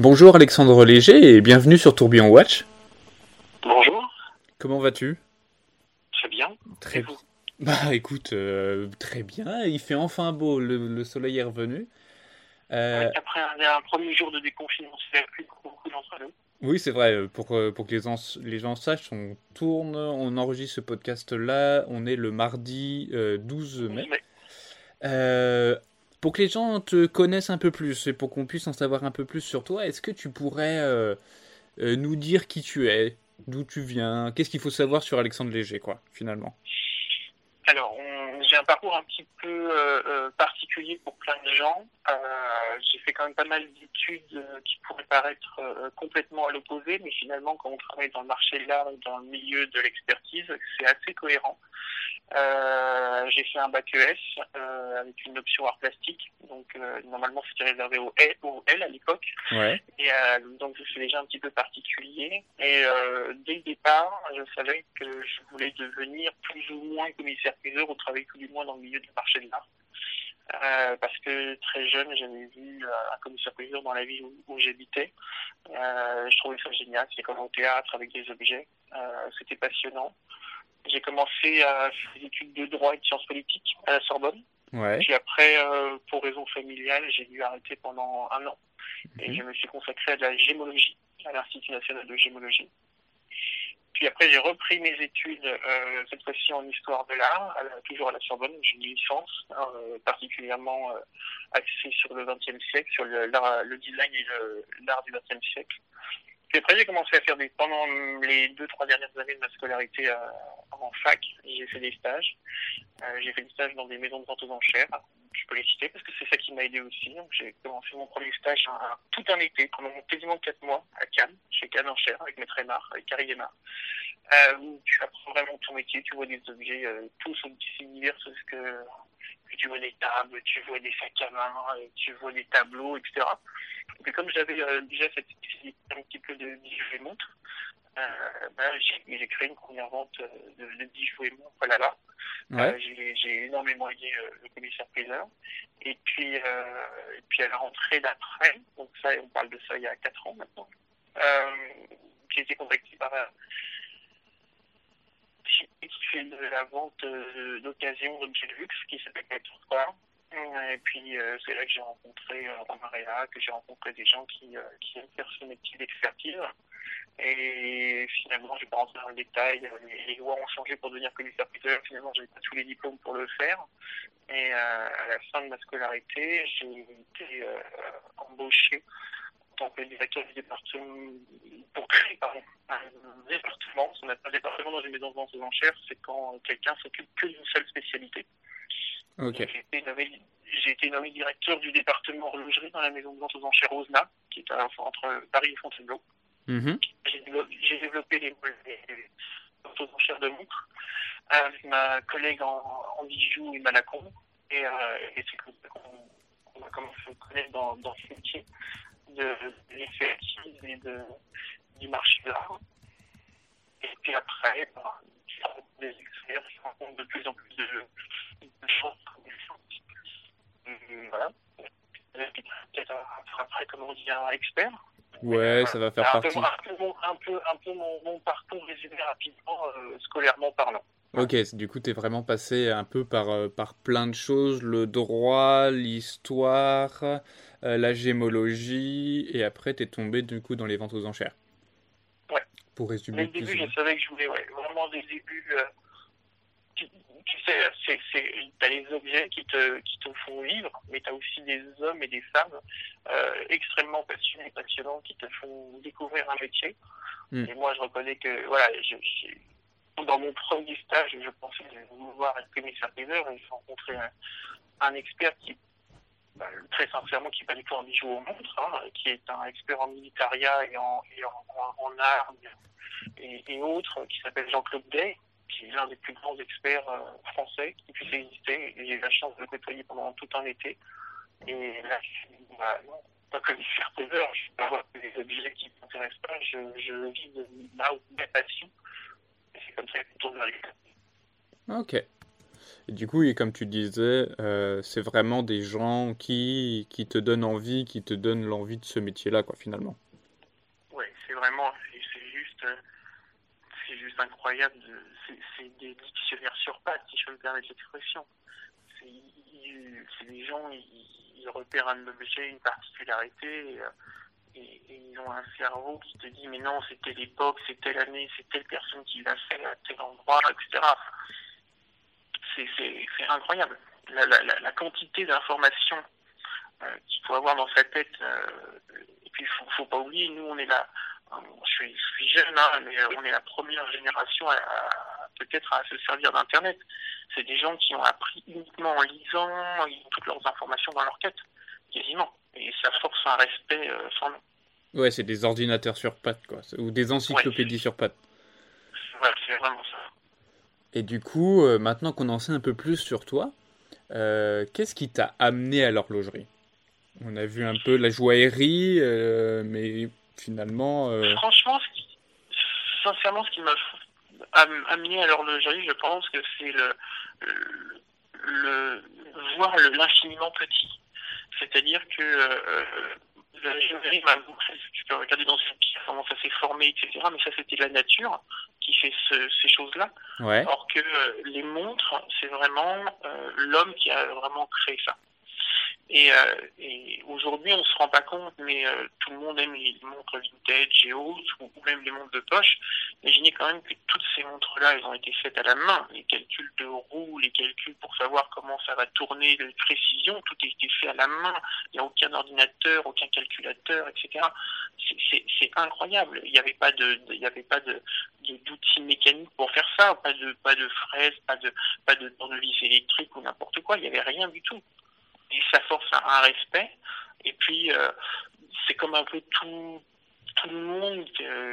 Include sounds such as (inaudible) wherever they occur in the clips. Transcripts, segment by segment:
Bonjour Alexandre Léger et bienvenue sur Tourbillon Watch. Bonjour. Comment vas-tu? Très bien. Très bien. Bah écoute, euh, très bien. Il fait enfin beau, le, soleil est revenu. Euh, après un, premier jour de déconfinement, c'est plus beaucoup d'entre nous. Oui, c'est vrai. Euh, pour, pour que les, les gens sachent, on tourne, on enregistre ce podcast-là. On est le mardi 12 mai. Pour que les gens te connaissent un peu plus et pour qu'on puisse en savoir un peu plus sur toi, est-ce que tu pourrais nous dire qui tu es, d'où tu viens, qu'est-ce qu'il faut savoir sur Alexandre Léger, quoi, finalement? Alors, j'ai un parcours un petit peu euh, euh, particulier pour plein de gens. Euh, j'ai fait quand même pas mal d'études qui pourraient paraître complètement à l'opposé, mais finalement, quand on travaille dans le marché de l'art et dans le milieu de l'expertise, c'est assez cohérent. j'ai fait un bac ES avec une option art plastique, donc normalement c'était réservé au L, au L à l'époque. Et donc je suis déjà un petit peu particulier. Et dès le départ, je savais que je voulais devenir plus ou moins commissaire priseur ou travailler tout du moins dans le milieu du marché de l'art. Euh, parce que très jeune, j'avais vu euh, un commissaire priseur dans la ville où, j'habitais. Euh, je trouvais ça génial. C'est comme au théâtre avec des objets. C'était passionnant. J'ai commencé à faire des études de droit et de sciences politiques à la Sorbonne. Ouais. Puis après, pour raisons familiales, j'ai dû arrêter pendant un an. Et mhm. je me suis consacré à la gémologie, à l'Institut national de gémologie. Puis après, j'ai repris mes études, euh, cette fois-ci en histoire de l'art, toujours à la Sorbonne. J'ai une licence hein, euh, particulièrement euh, axée sur le XXe siècle, sur le, le design et l'art du XXe siècle. Puis après, j'ai commencé à faire des, pendant les deux, trois dernières années de ma scolarité en fac, j'ai fait des stages. Euh, j'ai fait des stages dans des maisons de vente aux enchères. Je peux les citer parce que c'est ça qui m'a aidé aussi. J'ai commencé mon premier stage tout un été, pendant quasiment quatre mois, à Cannes, chez Cannes Enchères, avec Maître Aymar, avec Carrie Aymar. Euh, tu apprends vraiment ton métier, tu vois des objets, euh, tous aussi divers, ce que tu vois des tables, tu vois des sacs à main, euh, tu vois des tableaux, etc. Et comme j'avais euh, déjà cette un petit peu de bijoux et montres, euh, ben, j'ai créé une première vente de, de bijoux et montres là-bas. j'ai énormément aidé le commissaire priseur. Et puis, et puis à la rentrée d'après, donc ça, on parle de ça il y a 4 ans maintenant, j'ai été contacté par qui fait de la vente euh, d'occasion d'objets de luxe qui s'appelle Maître Et puis euh, c'est là que j'ai rencontré euh, que j'ai rencontré des gens qui, qui aiment faire ce métier d'expertise. Et finalement, je ne vais pas rentrer dans le détail, les, lois ont changé pour devenir commissaire priseur. Finalement, je n'avais pas tous les diplômes pour le faire. Et à la fin de ma scolarité, j'ai été embauché tant que directeur du département, pour créer un département, ce qu'on appelle un département dans une maison de vente aux enchères, c'est quand quelqu'un s'occupe que d'une seule spécialité. J'ai été, nommé directeur du département horlogerie dans la maison de vente aux enchères Osna, qui est entre Paris et Fontainebleau. Mm-hmm. J'ai développé, les, ventes aux enchères de montres avec ma collègue en, bijoux et Malacon. Et, euh, et c'est comme ça qu'on a commencé à connaître dans, ce métier de l'expertise et de, du marché de l'art. Et puis après, bah, tu des experts, tu rencontres de plus en plus de, de choses. Voilà. Peut-être après, comment on dit, un expert. Ouais, ça va faire partie. un, peu, un peu, un peu mon, mon parcours résumé rapidement, euh, scolairement parlant. Ok, du coup, tu es vraiment passé un peu par, euh, par plein de choses, le droit, l'histoire, euh, la gémologie, et après, tu es tombé du coup dans les ventes aux enchères. Ouais. Pour résumer. Au début, je savais que je voulais ouais, vraiment des débuts. Euh, tu, sais, tu as les objets qui te, qui te font vivre, mais tu as aussi des hommes et des femmes extrêmement passionnés, passionnants, qui te font découvrir un métier. Hmm. Et moi, je reconnais que voilà, je dans mon premier stage, je pensais vouloir être commissaire priseur et j'ai rencontré un, expert qui, bah, très sincèrement, qui n'est pas du tout un bijou au montre, hein, qui est un expert en militaria et en, en, armes et, autres, qui s'appelle Jean-Claude Day, qui est l'un des plus grands experts euh, français qui puisse exister. J'ai eu la chance de le côtoyer pendant tout un été. Et là, je bah, non, pas commissaire priseur, je ne vais pas voir des objets qui ne m'intéressent pas, je, je vis de ma, ma passion c'est comme ça tourne Ok. Et du coup, et comme tu disais, euh, c'est vraiment des gens qui, qui te donnent envie, qui te donnent l'envie de ce métier-là, quoi, finalement. Oui, c'est vraiment, c'est juste, c'est juste incroyable. C'est des dictionnaires sur pattes, si je peux me permettre l'expression. C'est des gens, ils, repèrent un objet, une particularité. Et, ils ont un cerveau qui te dit mais non c'est telle époque, c'est telle année, c'est telle personne qui l'a fait à tel endroit, etc. C'est incroyable. La, la, la, quantité d'informations euh, qu'il faut avoir dans sa tête. Euh, et puis il faut, faut pas oublier, nous on est là, je suis, je suis jeune, hein, mais on est la première génération à, peut-être à se servir d'Internet. C'est des gens qui ont appris uniquement en lisant, ils ont toutes leurs informations dans leur tête, quasiment. Et ça force un respect euh, sans nom. Ouais, c'est des ordinateurs sur pattes, quoi. Ou des encyclopédies sur pattes. Ouais, c'est vraiment ça. Et du coup, euh, maintenant qu'on en sait un peu plus sur toi, euh, qu'est-ce qui t'a amené à l'horlogerie? On a vu un peu la joaillerie, mais finalement. Franchement, sincèrement, ce qui m'a amené à l'horlogerie, je pense que c'est le, le, le voir l'infiniment petit. C'est-à-dire que euh, la géométrie m'a montré, tu peux regarder dans une pièce comment ça s'est formé, etc. Mais ça, c'était la nature qui fait ces choses-là. Ouais. Or que euh, les montres, c'est vraiment euh, l'homme qui a vraiment créé ça. Et, euh, et aujourd'hui, on se rend pas compte, mais euh, tout le monde aime les montres vintage et autres, ou, même les montres de poche. Imaginez quand même que toutes ces montres-là, elles ont été faites à la main. Les calculs de roues, les calculs pour savoir comment ça va tourner, de précision, tout a été fait à la main. Il n'y a aucun ordinateur, aucun calculateur, etc. C'est incroyable. Il n'y avait pas de, il n'y avait pas de d'outils mécaniques pour faire ça, pas de pas de fraises, pas de pas de tournevis électrique ou n'importe quoi. Il n'y avait rien du tout et ça force un respect. Et puis, euh, c'est comme un peu tout, tout le monde.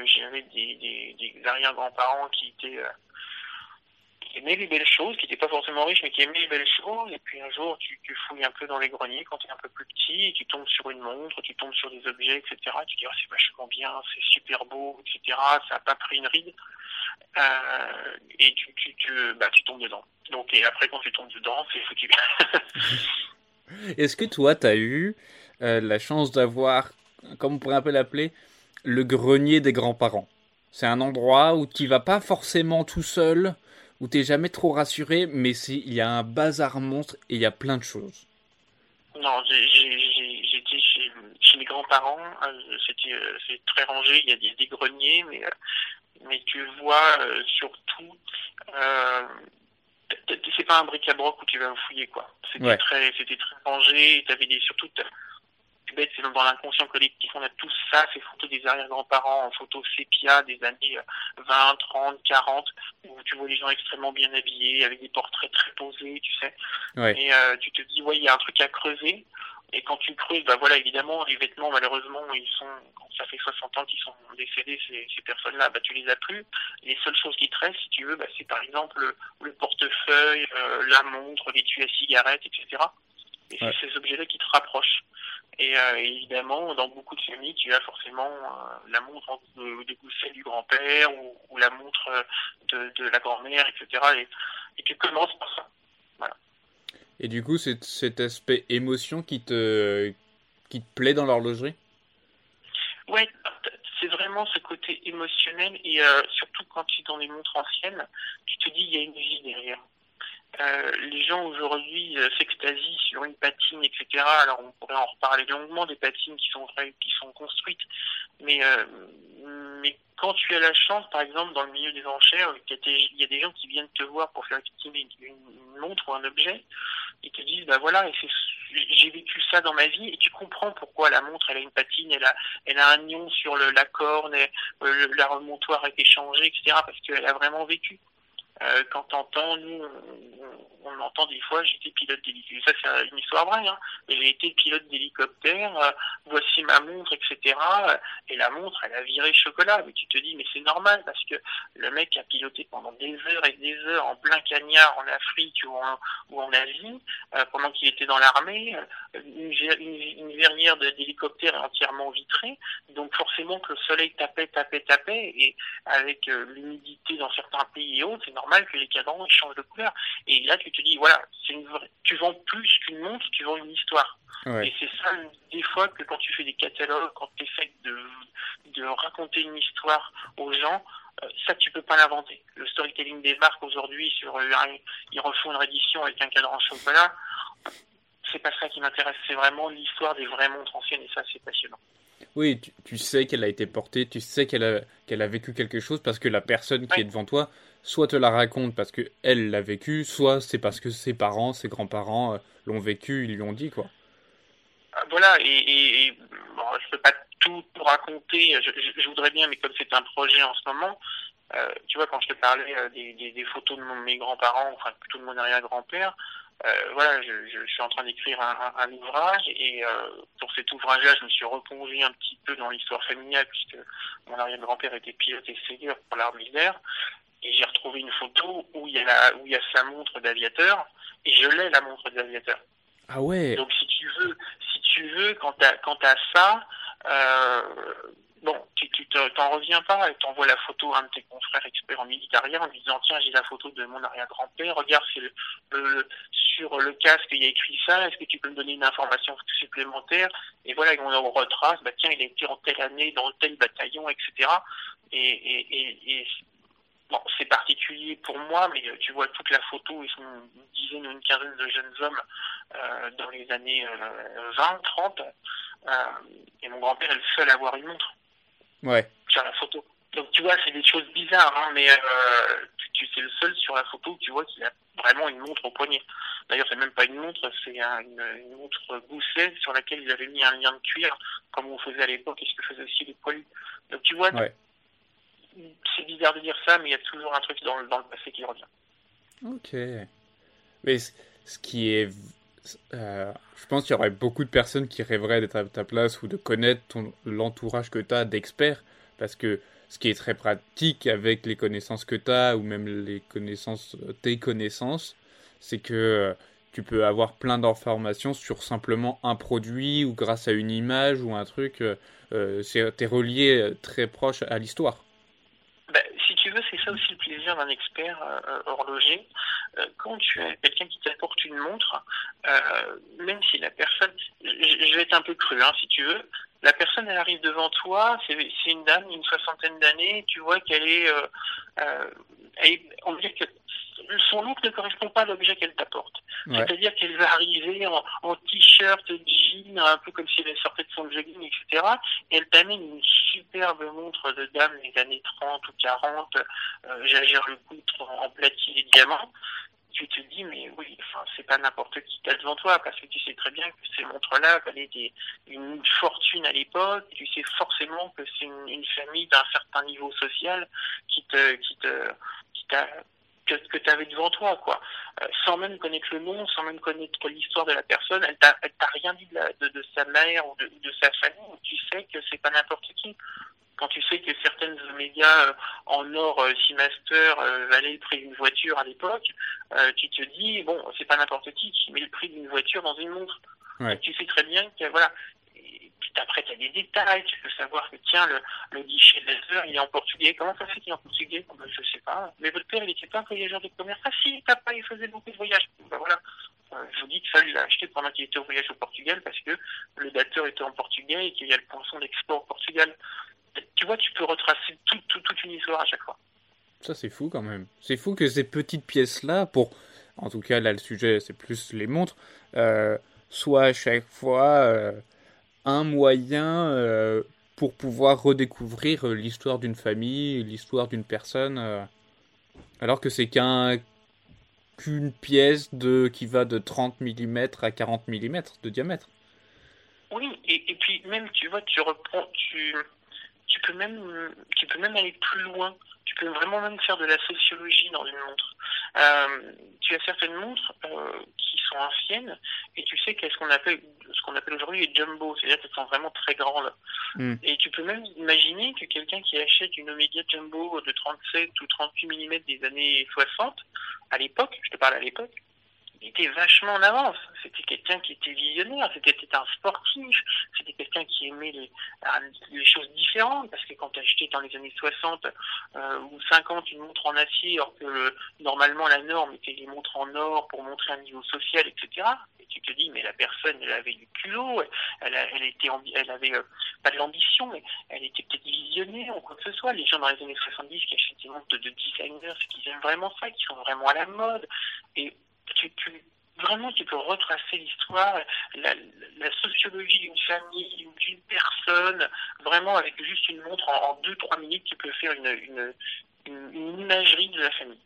J'avais des, des, des arrière-grands-parents qui étaient euh, qui aimaient les belles choses, qui n'étaient pas forcément riches, mais qui aimaient les belles choses. Et puis un jour, tu, tu fouilles un peu dans les greniers quand tu es un peu plus petit, et tu tombes sur une montre, tu tombes sur des objets, etc. tu dis, oh, c'est vachement bien, c'est super beau, etc. Ça n'a pas pris une ride. Euh, et tu, tu, tu, bah, tu tombes dedans. Donc, et après, quand tu tombes dedans, c'est foutu. (laughs) Est-ce que toi, tu as eu euh, la chance d'avoir, comme on pourrait un peu l'appeler, le grenier des grands-parents? C'est un endroit où tu vas pas forcément tout seul, où tu jamais trop rassuré, mais il y a un bazar monstre et il y a plein de choses. Non, j'étais chez, chez mes grands-parents, euh, c'était euh, c'est très rangé, il y a des, greniers, mais tu vois surtout c'est pas un bric-à-broc où tu vas fouiller quoi. C'était très, c'était très rangé. T'avais des surtout bête, c'est dans l'inconscient collectif, on a tous ça, ces photos des arrière-grands-parents en photo sépia des années 20, 30, 40, où tu vois les gens extrêmement bien habillés, avec des portraits très posés, tu sais. Et euh, tu te dis, ouais, il y a un truc à creuser. Et quand tu creuses, bah voilà, évidemment, les vêtements, malheureusement, ils sont, quand ça fait 60 ans qu'ils sont décédés, ces, ces personnes-là, bah tu les as plus. Les seules choses qui te restent, si tu veux, bah, c'est par exemple le, le portefeuille, euh, la montre, l'étui à cigarette, etc. Et c'est ces objets-là qui te rapprochent. Et euh, évidemment, dans beaucoup de familles, tu as forcément euh, la montre de, de celle du grand-père ou, ou, la montre de, de la grand-mère, etc. Et, et tu commences par ça. Voilà. Et du coup, c'est cet aspect émotion qui te, qui te plaît dans l'horlogerie? Ouais, c'est vraiment ce côté émotionnel et euh, surtout quand tu es dans les montres anciennes, tu te dis il y a une vie derrière. Euh, les gens aujourd'hui euh, s'extasient sur une patine, etc. Alors on pourrait en reparler longuement des patines qui sont qui sont construites, mais euh, mais quand tu as la chance, par exemple, dans le milieu des enchères, il y a des gens qui viennent te voir pour faire estimer une montre ou un objet, et te disent, bah voilà, j'ai vécu ça dans ma vie, et tu comprends pourquoi la montre, elle a une patine, elle a, elle a un nion sur le, la corne, la remontoir a été changée, etc., parce qu'elle a vraiment vécu. Euh, quand t'entends, nous, on, on, entend des fois, j'étais pilote d'hélicoptère. Ça, c'est une histoire vraie. Hein. J'ai été pilote d'hélicoptère. Euh, voici ma montre, etc. Et la montre, elle a viré chocolat. Mais tu te dis, mais c'est normal parce que le mec a piloté pendant des heures et des heures en plein cagnard en Afrique ou en, Asie euh, pendant qu'il était dans l'armée. Une, une, verrière d'hélicoptère est entièrement vitrée. Donc forcément que le soleil tapait, tapait, tapait. Et avec euh, l'humidité dans certains pays et autres, c'est normal que les cadrans changent de couleur. Et là, tu dis, voilà, c'est une tu vends plus qu'une montre, tu vends une histoire. Et c'est ça, des fois, que quand tu fais des catalogues, quand tu essaies de, de raconter une histoire aux gens, euh, ça, tu peux pas l'inventer. Le storytelling des marques aujourd'hui, sur ils refont une réédition avec un cadran chocolat, c'est pas ça qui m'intéresse. C'est vraiment l'histoire des vraies montres anciennes et ça, c'est passionnant. Oui, tu, sais qu'elle a été portée, tu sais qu'elle a, qu'elle a vécu quelque chose parce que la personne qui est devant toi, soit te la raconte parce que elle l'a vécu, soit c'est parce que ses parents, ses grands-parents euh, l'ont vécu, ils lui ont dit quoi. Ah, voilà, et, et, je peux pas tout raconter, je, voudrais bien, mais comme c'est un projet en ce moment, euh, tu vois, quand je te parlais euh, des, photos de mes grands-parents, enfin plutôt de mon arrière-grand-père, voilà, je, suis en train d'écrire un, ouvrage et pour cet ouvrage-là, je me suis replongé un petit peu dans l'histoire familiale puisque mon arrière-grand-père était pilote et ségur pour l'armée d'air et j'ai retrouvé une photo où il y a la, où il y a sa montre d'aviateur et je l'ai la montre d'aviateur. Ah ouais. Donc si tu veux, si tu veux, quand quand t'as ça, euh, bon, tu, tu t'en reviens pas et t'envoies la photo à un de tes confrères experts en militaire en lui disant tiens j'ai la photo de mon arrière-grand-père, regarde le, sur le casque il y a écrit ça, est-ce que tu peux me donner une information supplémentaire? Et voilà, on retrace, bah tiens il a été en telle année dans tel bataillon, etc. Et, et, et, bon, c'est particulier pour moi, mais tu vois toute la photo, ils sont une dizaine ou une quinzaine de jeunes hommes euh, dans les années 20, euh, 30. Euh, et mon grand-père est le seul à avoir une montre. Ouais. Sur la photo. Donc tu vois, c'est des choses bizarres, hein, mais euh, tu, c'est le seul sur la photo où tu vois qu'il a vraiment une montre au poignet. D'ailleurs, c'est même pas une montre, c'est une, une, montre gousset sur laquelle il avait mis un lien de cuir, comme on faisait à l'époque, et ce que faisaient aussi les poilus. Donc tu vois, ouais. C'est bizarre de dire ça, mais il y a toujours un truc dans, le passé qui revient. Ok. Mais ce qui est euh, je pense qu'il y aurait beaucoup de personnes qui rêveraient d'être à ta place ou de connaître l'entourage que tu as d'experts, parce que ce qui est très pratique avec les connaissances que tu as, ou même les connaissances, tes connaissances, c'est que euh, tu peux avoir plein d'informations sur simplement un produit ou grâce à une image ou un truc. Euh, euh es relié très proche à l'histoire. Ben, si tu veux, c'est aussi le plaisir d'un expert horloger. Euh, quand tu as quelqu'un qui t'apporte une montre, euh, même si la personne, je vais être un peu cru, hein, si tu veux, la personne elle arrive devant toi, c'est une dame d'une soixantaine d'années, tu vois qu'elle est, elle, on dirait que son look ne correspond pas à l'objet qu'elle t'apporte. C'est-à-dire qu'elle va arriver en, en t-shirt, jean, un peu comme si elle sortait de son jogging, etc. Et elle t'amène une superbe montre de dame des années 30 ou 40, euh, j'agère le poutre en platine et diamants tu te dis, mais oui, enfin, c'est pas n'importe qui t'as devant toi, parce que tu sais très bien que ces montres-là valaient des, une fortune à l'époque, tu sais forcément que c'est une, famille d'un certain niveau social qui te, qui te, t'a, que, que tu avais devant toi, quoi. Euh, sans même connaître le nom, sans même connaître l'histoire de la personne, elle t'a, t'a rien dit de, la, de, sa mère ou de, de sa famille, tu sais que c'est pas n'importe qui quand tu sais que certaines médias euh, en or euh, Seamaster euh, valaient le prix d'une voiture à l'époque, tu te dis bon, c'est pas n'importe qui qui met le prix d'une voiture dans une montre. Ouais. Tu sais très bien que voilà. Et puis après, tu as des détails, tu peux savoir que tiens, le, le guichet de laser, il est en portugais. Comment ça fait qu'il est en portugais? Ben, Je sais pas. Mais votre père, il était pas un voyageur de commerce. Ah si, papa, il faisait beaucoup de voyages. Ben, voilà. je vous dis qu'il fallait l'acheter pendant qu'il était au voyage au Portugal parce que le dateur était en portugais et qu'il y a le poinçon d'export au Portugal tu vois, tu peux retracer toute une histoire à chaque fois. Ça, c'est fou quand même. C'est fou que ces petites pièces-là, pour. En tout cas, là, le sujet, c'est plus les montres, euh, soient à chaque fois euh, un moyen euh, pour pouvoir redécouvrir l'histoire d'une famille, l'histoire d'une personne, alors que c'est qu'un qu'une pièce de qui va de 30 mm à 40 mm de diamètre. Oui, et, et puis même, tu vois, tu reprends, tu, tu peux même tu peux même aller plus loin. Tu peux vraiment même faire de la sociologie dans une montre. Euh, tu as certaines montres euh, qui sont anciennes et tu sais qu'est-ce qu'on appelle ce qu'on appelle aujourd'hui les jumbo, c'est-à-dire qu'elles sont vraiment très grandes. Mm. Et tu peux même imaginer que quelqu'un qui achète une Omega Jumbo de 37 ou 38 mm des années 60, à l'époque, je te parle à l'époque, il était vachement en avance. C'était quelqu'un qui était visionnaire, c'était un sportif, c'était quelqu'un qui aimait les, les, choses différentes, parce que quand tu achetais dans les années 60 euh, ou 50 une montre en acier, alors que normalement la norme était les montres en or pour montrer un niveau social, etc. Et tu te dis, mais la personne, elle avait du culot, elle, était, elle avait euh, pas de l'ambition, mais elle était peut-être visionnaire ou quoi que ce soit. Les gens dans les années 70 qui achètent des montres de, de designers, c'est qu'ils aiment vraiment ça, qui sont vraiment à la mode. Et tu, tu, vraiment, tu peux retracer l'histoire, la, la, sociologie d'une famille, d'une personne, vraiment avec juste une montre en 2-3 minutes, tu peux faire une, une, une, imagerie de la famille.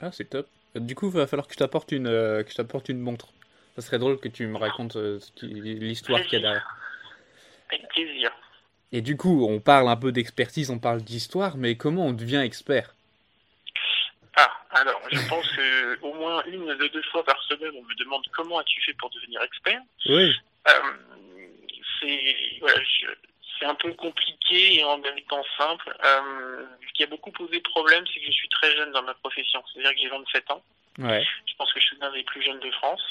Ah, c'est top. Du coup, il va falloir que je t'apporte une, euh, que je t'apporte une montre. Ça serait drôle que tu me racontes euh, l'histoire qu'il y a derrière. Avec plaisir. Et du coup, on parle un peu d'expertise, on parle d'histoire, mais comment on devient expert? Alors, je pense que au moins une ou deux fois par semaine, on me demande comment as-tu fait pour devenir expert. Oui. Euh, c'est voilà, c'est un peu compliqué et en même temps simple. Euh, ce qui a beaucoup posé problème, c'est que je suis très jeune dans ma profession. C'est-à-dire que j'ai 27 ans. Ouais. Je pense que je suis l'un des plus jeunes de France,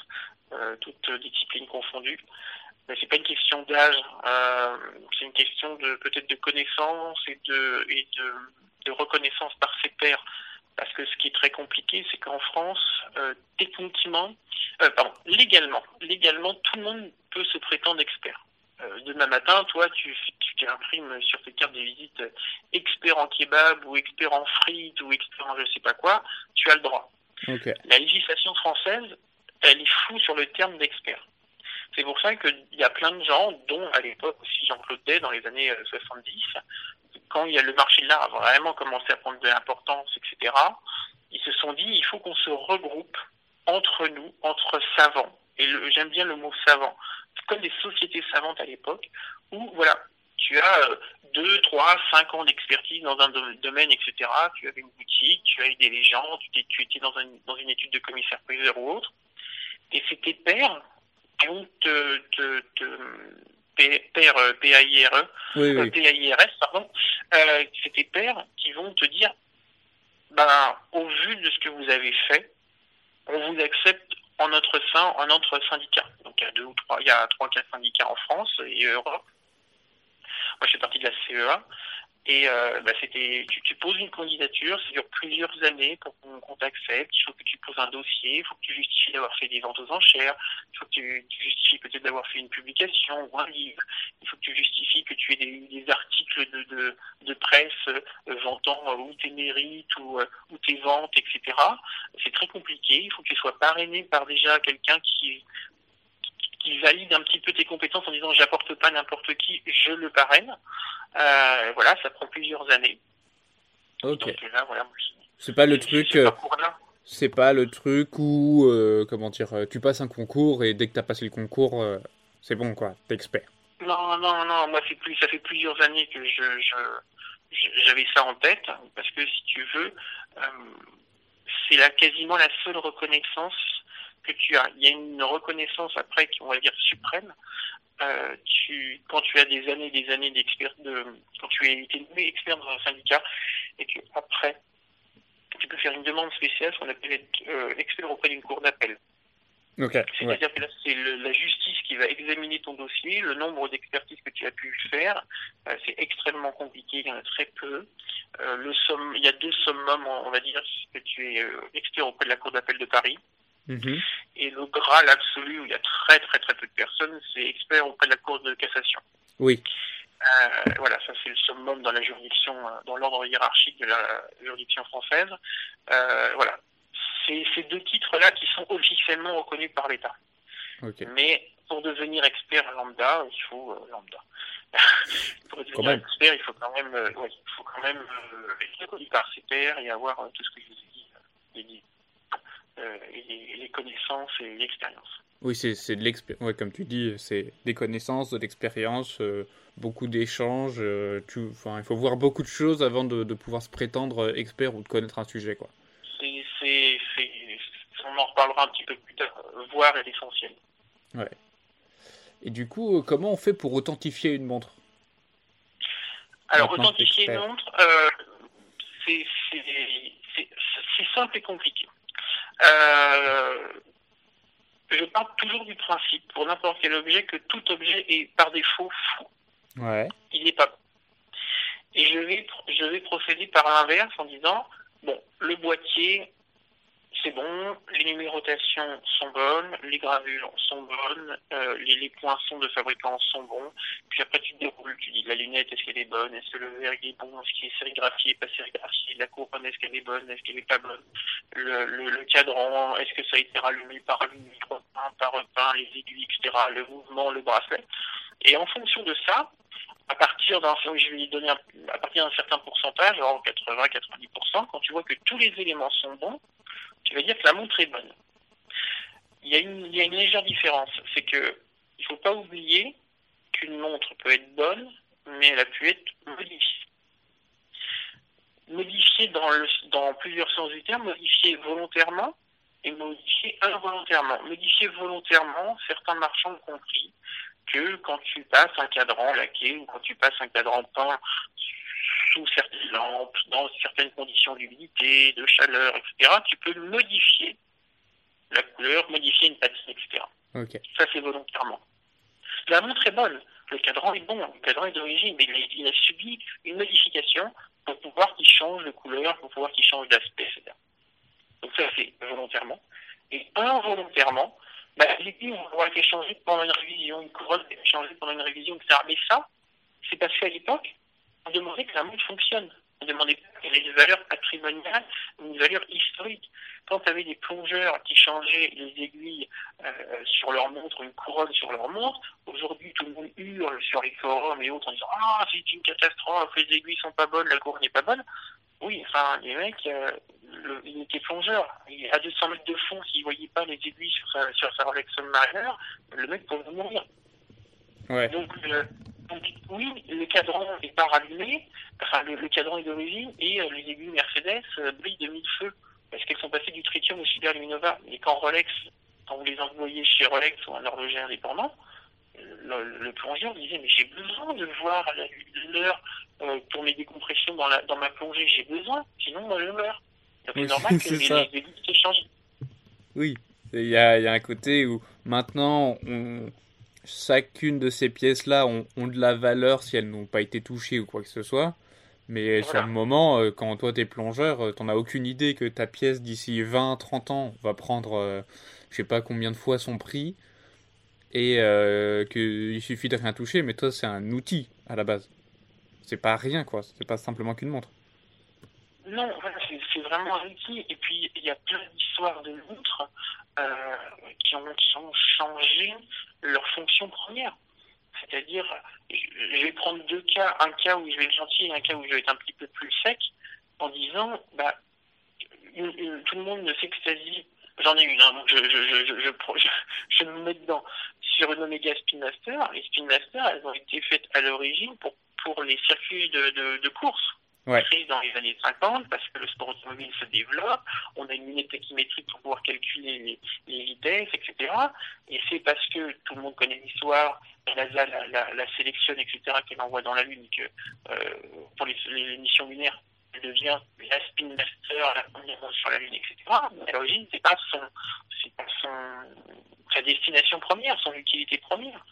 euh, toutes disciplines confondues. Mais c'est pas une question d'âge, euh, c'est une question de peut-être de connaissance et de et de, de reconnaissance par ses pairs. Parce que ce qui est très compliqué, c'est qu'en France, euh, techniquement, euh, pardon, légalement, légalement, tout le monde peut se prétendre expert. Euh, demain matin, toi, tu, tu imprimes sur tes cartes de visite expert en kebab ou expert en frites ou expert en je sais pas quoi, tu as le droit. La législation française, elle est floue sur le terme d'expert. C'est pour ça qu'il y a plein de gens, dont à l'époque aussi Jean-Claude Day dans les années 70, quand il y a le marché de l'art a vraiment commencé à prendre de l'importance, etc., ils se sont dit il faut qu'on se regroupe entre nous, entre savants. Et j'aime bien le mot savant. Comme des sociétés savantes à l'époque, où voilà, tu as euh, deux, trois, cinq ans d'expertise dans un domaine, etc. Tu avais une boutique, tu as aidé les gens, tu, étais dans, une étude de commissaire-priseur ou autre. Et c'était pairs qui te, te, te pairs, euh, P-A-I-R-E, oui, oui. Euh, P-A-I-R-S, pardon, euh, c'est tes pairs qui vont te dire, ben, au vu de ce que vous avez fait, on vous accepte en notre sein, en notre syndicat. Donc il y a deux ou trois, il y a trois, quatre syndicats en France et Europe. Moi, je fais partie de la CEA. Et euh, bah, c'était, tu, tu, poses une candidature, ça dure plusieurs années pour qu'on t'accepte. Il faut que tu poses un dossier, il faut que tu justifies d'avoir fait des ventes aux enchères, il faut que tu, tu justifies peut-être d'avoir fait une publication ou un livre, il faut que tu justifies que tu aies des, des articles de, de, de presse euh, vantant euh, ou tes mérites ou, euh, ou tes ventes, etc. C'est très compliqué. Il faut que tu sois parrainé par déjà quelqu'un qui qui valide un petit peu tes compétences en disant j'apporte pas n'importe qui, je le parraine. Euh, voilà, ça prend plusieurs années. Ok. voilà, c'est pas le truc. Euh, c'est pas le truc où euh, comment dire, tu passes un concours et dès que tu as passé le concours, c'est bon quoi, t'es expert. Non, non, non, moi c'est plus, ça fait plusieurs années que je, j'avais ça en tête parce que si tu veux, c'est là quasiment la seule reconnaissance que tu as. Il y a une reconnaissance après qui, on va dire, suprême. Euh, tu, quand tu as des années des années d'expert, de, quand tu es été nommé expert dans un syndicat et que après tu peux faire une demande spéciale, qu'on appelle être euh, expert auprès d'une cour d'appel. Okay, C'est-à-dire que là, c'est la justice qui va examiner ton dossier, le nombre d'expertises que tu as pu faire. Euh, c'est extrêmement compliqué, il y en a très peu. Euh, le somme, il y a deux summums, on va dire, que tu es euh, expert auprès de la Cour d'appel de Paris. Mhm. Et le Graal absolu, où il y a très très très peu de personnes, c'est expert auprès de la Cour de cassation. Oui. Euh, voilà, ça c'est le summum dans la juridiction, euh, dans l'ordre hiérarchique de la juridiction française. Euh, voilà, c'est ces deux titres-là qui sont officiellement reconnus par l'État. Okay. Mais pour devenir expert lambda, il faut euh, lambda. (laughs) pour devenir expert, il faut quand même, ouais, il faut quand même être reconnu par ses pairs et avoir tout ce que je vous ai dit, et les connaissances et l'expérience. Oui, c'est de l'expérience. Ouais, comme tu dis, c'est des connaissances, de l'expérience, euh, beaucoup d'échanges. Euh, enfin, il faut voir beaucoup de choses avant de, de, pouvoir se prétendre expert ou de connaître un sujet, quoi. C'est, on en reparlera un petit peu plus tard. Voir est l'essentiel. Ouais. Et du coup, comment on fait pour authentifier une montre? Alors, authentifier une montre, c'est simple et compliqué. Euh, je pars toujours du principe, pour n'importe quel objet, que tout objet est par défaut fou. Ouais. Il n'est pas bon. Et je vais, je vais procéder par l'inverse en disant, bon, le boîtier, c'est bon, les numérotations sont bonnes, les gravures sont bonnes, euh, les, poinçons de fabricants sont bons. Puis après, tu déroules, tu dis la lunette, est-ce qu'elle est bonne? Est-ce que le verre est bon? Est-ce qu'il est sérigraphié, pas sérigraphié? La couronne, est-ce qu'elle est bonne? Est-ce qu'elle n'est pas bonne? Le, le, cadran, est-ce que ça a été rallumé par allumé, par repeint, les aiguilles, etc. Le mouvement, le bracelet. Et en fonction de ça, à partir d'un, je vais donner à partir d'un certain pourcentage, genre 80-90%, quand tu vois que tous les éléments sont bons, tu vas dire que la montre est bonne. Il y a une, légère différence, c'est que il faut pas oublier qu'une montre peut être bonne, mais elle a pu être modifiée. Modifiée dans plusieurs sens du terme, modifiée volontairement et modifiée involontairement. Modifiée volontairement, certains marchands ont compris que quand tu passes un cadran laqué ou quand tu passes un cadran peint sous certaines lampes, dans certaines conditions d'humidité, de chaleur, etc., tu peux modifier la couleur, modifier une patine, etc. Okay. Ça, c'est volontairement. La montre est bonne. Le cadran est bon. Le cadran est d'origine, mais il a, il a, subi une modification pour pouvoir qu'il change de couleur, pour pouvoir qu'il change d'aspect, etc. Donc ça, c'est volontairement. Et involontairement, bah, les aiguilles vont être échangées pendant une révision, une couronne est échangée pendant une révision, etc. Mais ça, c'est parce qu'à l'époque, on demandait que la montre fonctionne. On demandait pas qu'elle ait une valeur patrimoniale ou une valeur historique. Quand tu avais des plongeurs qui changeaient les aiguilles euh, sur leur montre, une couronne sur leur montre, aujourd'hui tout le monde hurle sur les forums et autres en disant Ah, c'est une catastrophe, les aiguilles sont pas bonnes, la couronne n'est pas bonne. Oui, enfin, les mecs, euh, le, il était plongeur. Il, à 200 mètres de fond, s'il voyait pas les aiguilles sur sa, sur sa Rolex le mec pouvait mourir. Ouais. Donc, euh, donc, oui, le cadran n'est pas rallumé, enfin, le, le cadran est d'origine, et euh, les aiguilles Mercedes euh, brillent de mille feux, parce qu'elles sont passées du tritium au superluminova. Et quand Rolex, quand vous les envoyez chez Rolex ou un horloger indépendant, le, le plongeur disait, mais j'ai besoin de voir l'heure euh, pour mes décompressions dans, la, dans ma plongée, j'ai besoin, sinon moi je meurs. Donc c'est normal (laughs) que les, les aiguilles se changent. Oui, il y a, y a un côté où maintenant, on, chacune de ces pièces-là ont, ont, de la valeur si elles n'ont pas été touchées ou quoi que ce soit. Mais voilà. sur le moment, euh, quand toi t'es plongeur, euh, t'en as aucune idée que ta pièce d'ici 20-30 ans va prendre euh, je sais pas combien de fois son prix et euh, qu'il suffit de rien toucher, mais toi c'est un outil à la base. C'est pas rien quoi, c'est pas simplement qu'une montre. Non, c'est vraiment un outil. Et puis il y a plein d'histoires de montres euh, qui, ont, qui ont changé leur fonction première. C'est-à-dire, je vais prendre deux cas, un cas où je vais être gentil et un cas où je vais être un petit peu plus sec, en disant, bah, tout le monde ne s'extasie. J'en ai une, hein, je, (laughs) je, je, me mets dedans. Sur une Omega Spin Master, les Spin Master, elles ont été faites à l'origine pour, pour les circuits de, de course. Ouais. Dans les années 50 parce que le sport automobile se développe, on a une lunette tachymétrique pour pouvoir calculer les, vitesses, etc. Et c'est parce que tout le monde connaît l'histoire, la NASA la, la, sélectionne, etc., qu'elle envoie dans la Lune, que euh, pour les, les, missions lunaires, elle devient la spin master, la première sur la Lune, etc. Mais à l'origine, c'est pas son, c'est pas son, sa destination première, son utilité première.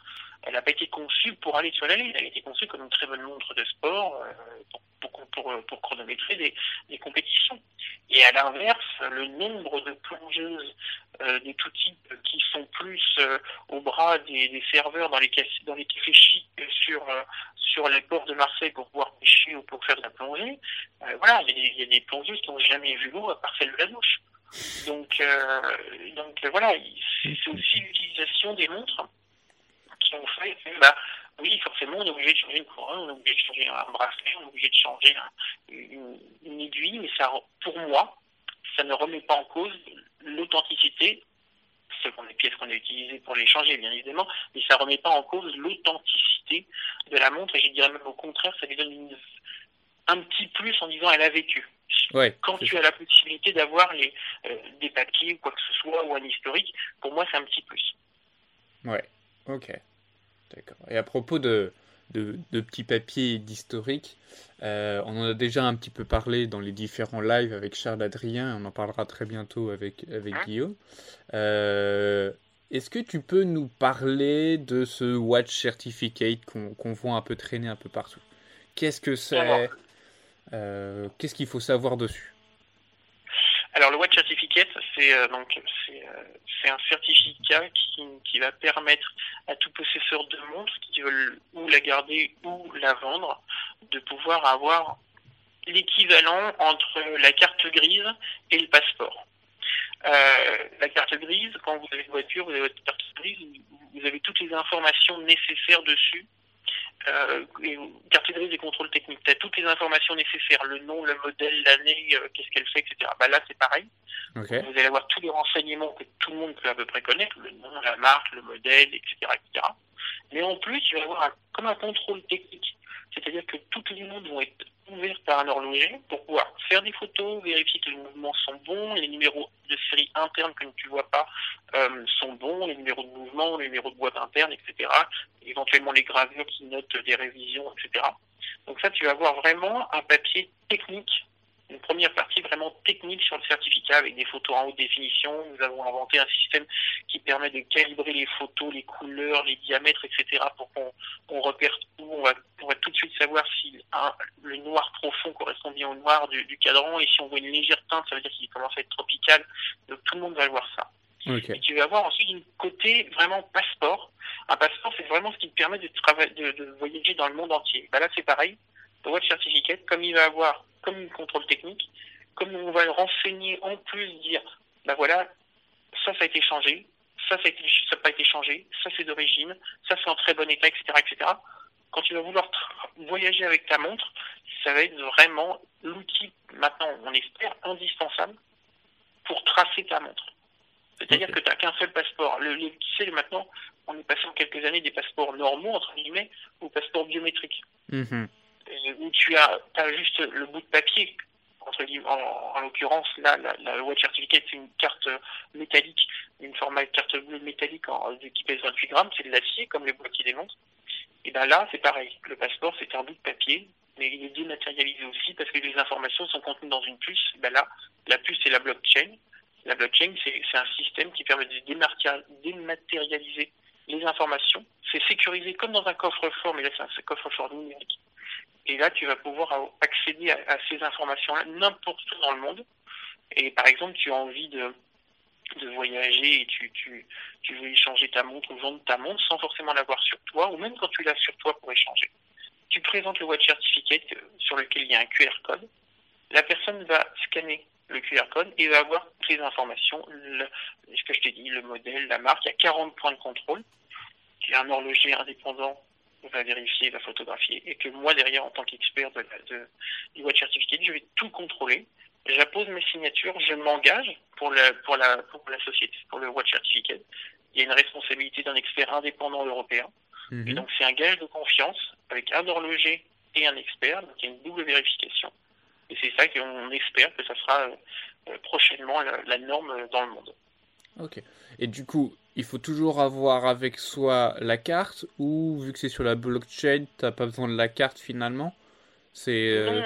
Elle n'a pas été conçue pour aller sur la Lune, elle a été conçue comme une très bonne montre de sport euh, pour, pour, pour, pour, chronométrer des, des, compétitions. Et à l'inverse, le nombre de plongeuses euh, de tout type qui sont plus euh, au bras des, des, serveurs dans les, dans les cafés chics sur, sur les ports de Marseille pour pouvoir pêcher ou pour faire de la plongée, voilà, il y, a des, il y a des plongeuses qui n'ont jamais vu l'eau à part celle de la douche. Donc, donc voilà, c'est aussi l'utilisation des montres ont fait bah, oui, forcément, on est obligé de changer une couronne, on est obligé de changer un bracelet, on est obligé de changer un, une, une, aiguille, mais ça, pour moi, ça ne remet pas en cause l'authenticité, selon les pièces qu'on a utilisées pour les changer, bien évidemment, mais ça ne remet pas en cause l'authenticité de la montre, et je dirais même au contraire, ça lui donne une, un petit plus en disant elle a vécu. Ouais, Quand tu as la possibilité d'avoir les euh, des papiers ou quoi que ce soit, ou un historique, pour moi, c'est un petit plus. Ouais, ok. D'accord. Et à propos de, de, de petits papiers d'historique, euh, on en a déjà un petit peu parlé dans les différents lives avec Charles Adrien, on en parlera très bientôt avec, avec Guillaume. Euh, Est-ce que tu peux nous parler de ce Watch Certificate qu'on voit un peu traîner un peu partout? Qu'est-ce que c'est? Euh, Qu'est-ce qu'il faut savoir dessus? Alors le Watch Certificate, c'est euh, donc c'est euh, un certificat qui, qui, va permettre à tout possesseur de montre qui veut ou la garder ou la vendre de pouvoir avoir l'équivalent entre la carte grise et le passeport. Euh, la carte grise, quand vous avez une voiture, vous avez votre carte grise, vous avez toutes les informations nécessaires dessus. Euh, carte grise des contrôles techniques, tu as toutes les informations nécessaires, le nom, le modèle, l'année, euh, qu'est-ce qu'elle fait, etc. Bah là, c'est pareil. Vous allez avoir tous les renseignements que tout le monde peut à peu près connaître, le nom, la marque, le modèle, etc. etc. Mais en plus, tu vas avoir comme un contrôle technique. C'est-à-dire que toutes les montres vont être ouvertes par un horloger pour pouvoir faire des photos, vérifier que les mouvements sont bons, les numéros de série internes que tu ne vois pas euh, sont bons, les numéros de mouvement, les numéros de boîte interne, etc. Éventuellement les gravures qui notent des révisions, etc. Donc ça, tu vas avoir vraiment un papier technique une première partie vraiment technique sur le certificat avec des photos en haute définition. Nous avons inventé un système qui permet de calibrer les photos, les couleurs, les diamètres, etc. pour qu'on repère tout. On va, tout de suite savoir si le noir profond correspond bien au noir du, cadran et si on voit une légère teinte, ça veut dire qu'il commence à être tropical. Donc tout le monde va voir ça. Et tu vas avoir ensuite une côté vraiment passeport. Un passeport, c'est vraiment ce qui te permet de, voyager dans le monde entier. Bah là, c'est pareil. Le Watch Certificate, comme il va avoir comme une contrôle technique, comme on va le renseigner en plus, dire, ben voilà, ça, ça a été changé, ça, ça n'a pas été changé, ça, c'est d'origine, ça, c'est en très bon état, etc., etc. Quand tu vas vouloir voyager avec ta montre, ça va être vraiment l'outil, maintenant, on espère, indispensable pour tracer ta montre. C'est-à-dire que tu n'as qu'un seul passeport. Le, tu sais, maintenant, on est passé en quelques années des passeports normaux, entre guillemets, aux passeports biométriques. Mm-hmm où tu as, as juste le bout de papier. Entre, en, en l'occurrence, là, la, la Watch Certificate, c'est une carte métallique, une format carte bleue métallique en, qui pèse 28 grammes, c'est de l'acier, comme les boîtiers des montres. Et ben là, c'est pareil. Le passeport, c'est un bout de papier, mais il est dématérialisé aussi parce que les informations sont contenues dans une puce. Et ben là, la puce, c'est la blockchain. La blockchain, c'est un système qui permet de dématérialiser les informations. C'est sécurisé comme dans un coffre-fort, mais là, c'est un coffre-fort numérique. Et là, tu vas pouvoir accéder à, ces informations-là n'importe où dans le monde. Et par exemple, tu as envie de, de voyager et tu, tu, veux échanger ta montre ou vendre ta montre sans forcément l'avoir sur toi, ou même quand tu l'as sur toi pour échanger. Tu présentes le Watch Certificate euh, sur lequel il y a un QR code. La personne va scanner le QR code et va avoir toutes les informations, ce que je t'ai dit, le modèle, la marque. Il y a 40 points de contrôle. Il y a un horloger indépendant va vérifier, va photographier, et que moi derrière, en tant qu'expert de, de, du Watch Certificate, je vais tout contrôler. J'appose mes signatures, je m'engage pour la, pour, la, pour la société, pour le Watch Certificate. Il y a une responsabilité d'un expert indépendant européen. Mhm. Et donc c'est un gage de confiance avec un horloger et un expert, donc il y a une double vérification. Et c'est ça qu'on espère que ça sera euh, prochainement la norme dans le monde. Ok. Et du coup, il faut toujours avoir avec soi la carte ou vu que c'est sur la blockchain, tu n'as pas besoin de la carte finalement. C'est euh,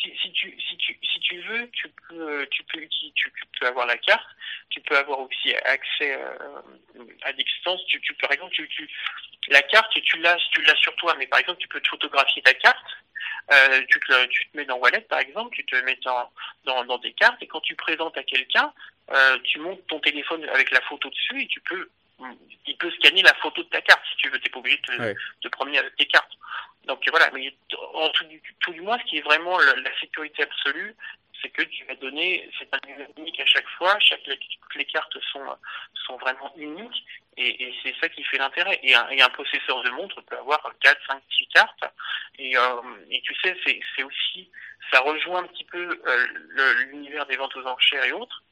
si, si, tu, si, tu, si tu veux, tu peux, tu, peux, tu, peux avoir la carte, tu peux avoir aussi accès euh, à distance. Tu, tu, par exemple, tu, tu, la carte, tu l'as, tu l'as sur toi, mais par exemple, tu peux te photographier ta carte. Euh, tu, te, tu te mets dans Wallet, par exemple, tu te mets dans, dans, dans des cartes, et quand tu présentes à quelqu'un, euh, tu montes ton téléphone avec la photo dessus et tu peux, il peut scanner la photo de ta carte si tu veux. T'es pas obligé de te, promener avec tes cartes. Donc voilà, mais en tout, tout, du moins, ce qui est vraiment la, sécurité absolue, c'est que tu vas donner, c'est un unique à chaque fois, chaque, toutes les cartes sont, sont vraiment uniques, et, et c'est ça qui fait l'intérêt. Et un, et un possesseur de montre peut avoir 4, 5, 6 cartes, et, euh, et tu sais, c'est aussi, ça rejoint un petit peu euh, l'univers des ventes aux enchères et autres,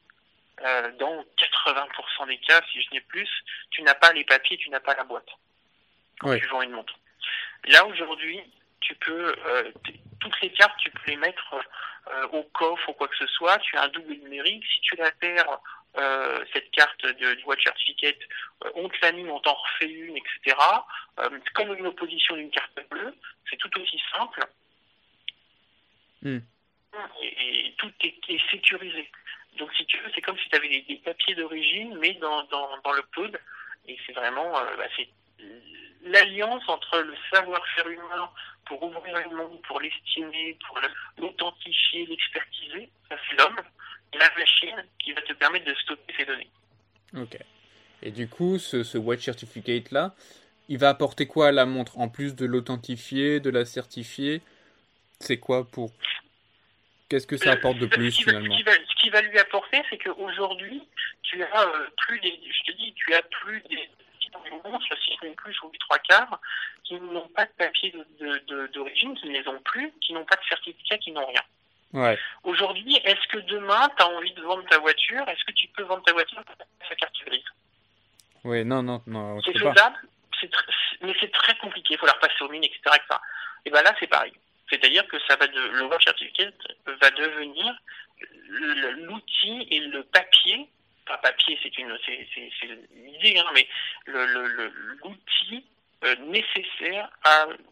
euh, dans 80% des cas, si je n'ai plus, tu n'as pas les papiers, tu n'as pas la boîte quand tu vends une montre. Là aujourd'hui, tu peux euh, toutes les cartes, tu peux les mettre euh, au coffre ou quoi que ce soit. Tu as un double numérique. Si tu la perds, cette carte de, du Watch Certificate, on te l'anime, on t'en refait une, etc. comme une opposition d'une carte bleue, c'est tout aussi simple. Hmm. et, tout est, sécurisé. Donc si tu veux, c'est comme si tu avais des, papiers d'origine, mais dans, dans, dans, le code. Et c'est vraiment euh, bah, c'est l'alliance entre le savoir-faire humain pour ouvrir le monde, pour l'estimer, pour l'authentifier, l'expertiser, ça c'est l'homme, et la machine qui va te permettre de stocker ces données. Ok. Et du coup, ce, ce Watch Certificate là, il va apporter quoi à la montre? En plus de l'authentifier, de la certifier, c'est quoi pour? Qu'est-ce que ça euh, apporte de plus finalement ce qui, va, lui apporter, c'est qu'aujourd'hui, tu as euh, plus des. Je te dis, tu as plus des montres, si ce n'est plus ou les trois quarts, qui n'ont pas de papier d'origine, qui ne les ont plus, qui n'ont pas de certificat, qui n'ont rien. Ouais. Aujourd'hui, est-ce que demain, tu as envie de vendre ta voiture Est-ce que tu peux vendre ta voiture avec sa carte grise? Oui, non, non, non. C'est faisable, mais c'est très compliqué. Il faut la repasser aux mines, etc. Et bien là, c'est pareil. C'est-à-dire que ça va le Watch Certificate va devenir l'outil et le papier, pas papier, c'est une, l'idée, hein, mais l'outil euh, nécessaire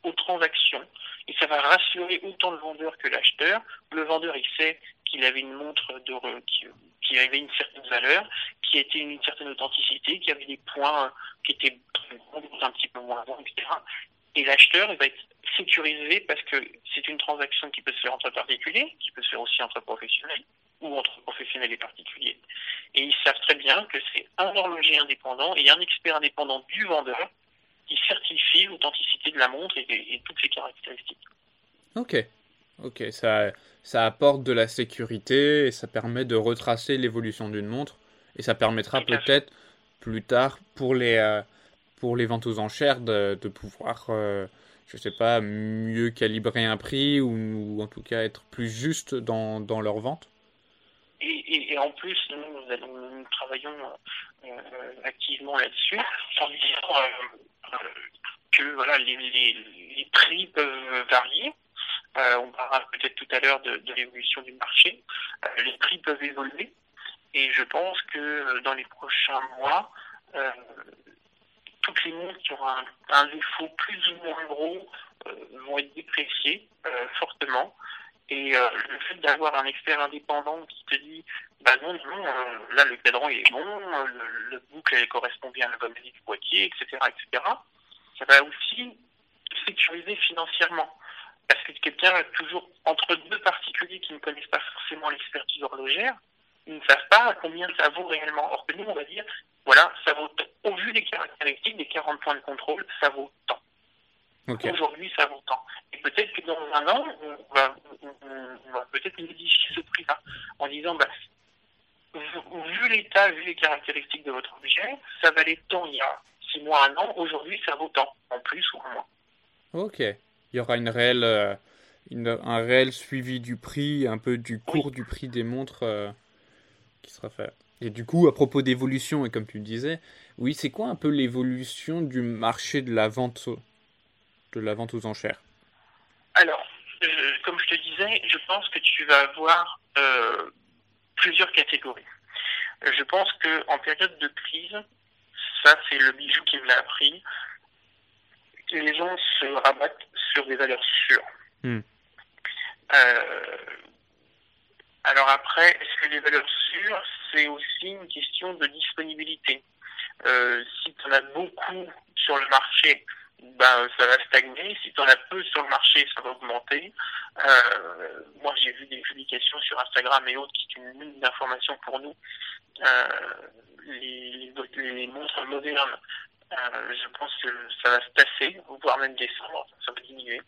aux transactions. Et ça va rassurer autant le vendeur que l'acheteur. Le vendeur, il sait qu'il avait une montre de, qui, avait une certaine valeur, qui était une, certaine authenticité, qui avait des points qui étaient un petit peu moins bons, etc. Et l'acheteur, va être sécurisé parce que c'est une transaction qui peut se faire entre particuliers, qui peut se faire aussi entre professionnels ou entre professionnels et particuliers. Et ils savent très bien que c'est un horloger indépendant et un expert indépendant du vendeur qui certifie l'authenticité de la montre et, toutes ses caractéristiques. Ok, ok, ça, ça apporte de la sécurité et ça permet de retracer l'évolution d'une montre et ça permettra peut-être plus tard pour les, euh, pour les ventes aux enchères de, pouvoir euh, je sais pas, mieux calibrer un prix ou, en tout cas être plus juste dans, leur vente et, en plus, nous, travaillons euh, activement là-dessus en disant euh, que voilà, les, prix peuvent varier. Euh, on parlera peut-être tout à l'heure de l'évolution du marché. les prix peuvent évoluer et je pense que dans les prochains mois, toutes les montres qui auront un, défaut plus ou moins gros euh, vont être dépréciées euh, fortement. Et euh, le fait d'avoir un expert indépendant qui te dit, bah non, non, là le cadran est bon, le, boucle correspond bien à la comédie du boîtier, etc., etc. Ça va aussi sécuriser financièrement. Parce que quelqu'un toujours entre deux particuliers qui ne connaissent pas forcément l'expertise horlogère, ils ne savent pas combien ça vaut réellement. Or que nous, on va dire, voilà, ça vaut, au vu des caractéristiques des 40 points de contrôle, ça vaut tant. Aujourd'hui, ça vaut tant. Et peut-être que dans un an, on va, peut-être modifier ce prix-là en disant, bah, vu l'état, vu les caractéristiques de votre objet, ça valait tant il y a 6 mois, un an, aujourd'hui, ça vaut tant, en plus ou en moins. Ok. Il y aura une réelle, euh, un réel suivi du prix, un peu du cours du prix des montres euh, qui sera fait. Et du coup, à propos d'évolution, et comme tu disais, oui, c'est quoi un peu l'évolution du marché de la vente, de la vente aux enchères? Alors, comme je te disais, je pense que tu vas avoir euh, plusieurs catégories. Je pense que en période de crise, ça c'est le bijou qui me l'a appris. Les gens se rabattent sur des valeurs sûres. Hmm. Euh, alors après, est-ce que les valeurs sûres, c'est aussi une question de disponibilité euh, Si tu en as beaucoup sur le marché, ben, ça va stagner. Si tu en as peu sur le marché, ça va augmenter. Euh, moi, j'ai vu des publications sur Instagram et autres qui sont une mine d'informations pour nous. Euh, les, les, montres modernes, euh, je pense que ça va se tasser, voire même descendre, ça va diminuer.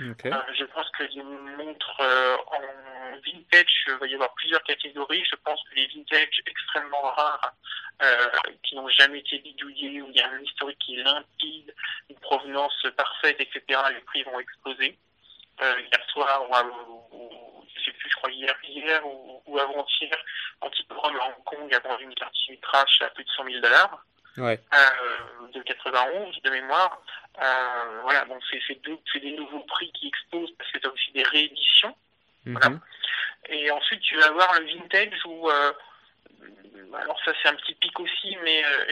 Euh, je pense que les montres euh, en vintage, il va y avoir plusieurs catégories. Je pense que les vintage extrêmement rares, euh, qui n'ont jamais été bidouillés, où il y a un historique qui est limpide, une provenance parfaite, etc., les prix vont exploser. hier soir, ou, je sais plus, je crois hier, hier ou, avant-hier, Antiprom à Hong Kong a vendu une carte trash à plus de 100 000 dollars. Ouais. de 91 de mémoire. Euh, voilà, donc c'est des nouveaux prix qui explosent parce que tu as aussi des rééditions. Voilà. Mhm. Et ensuite, tu vas voir le vintage où, euh, alors ça c'est un petit pic aussi, mais euh,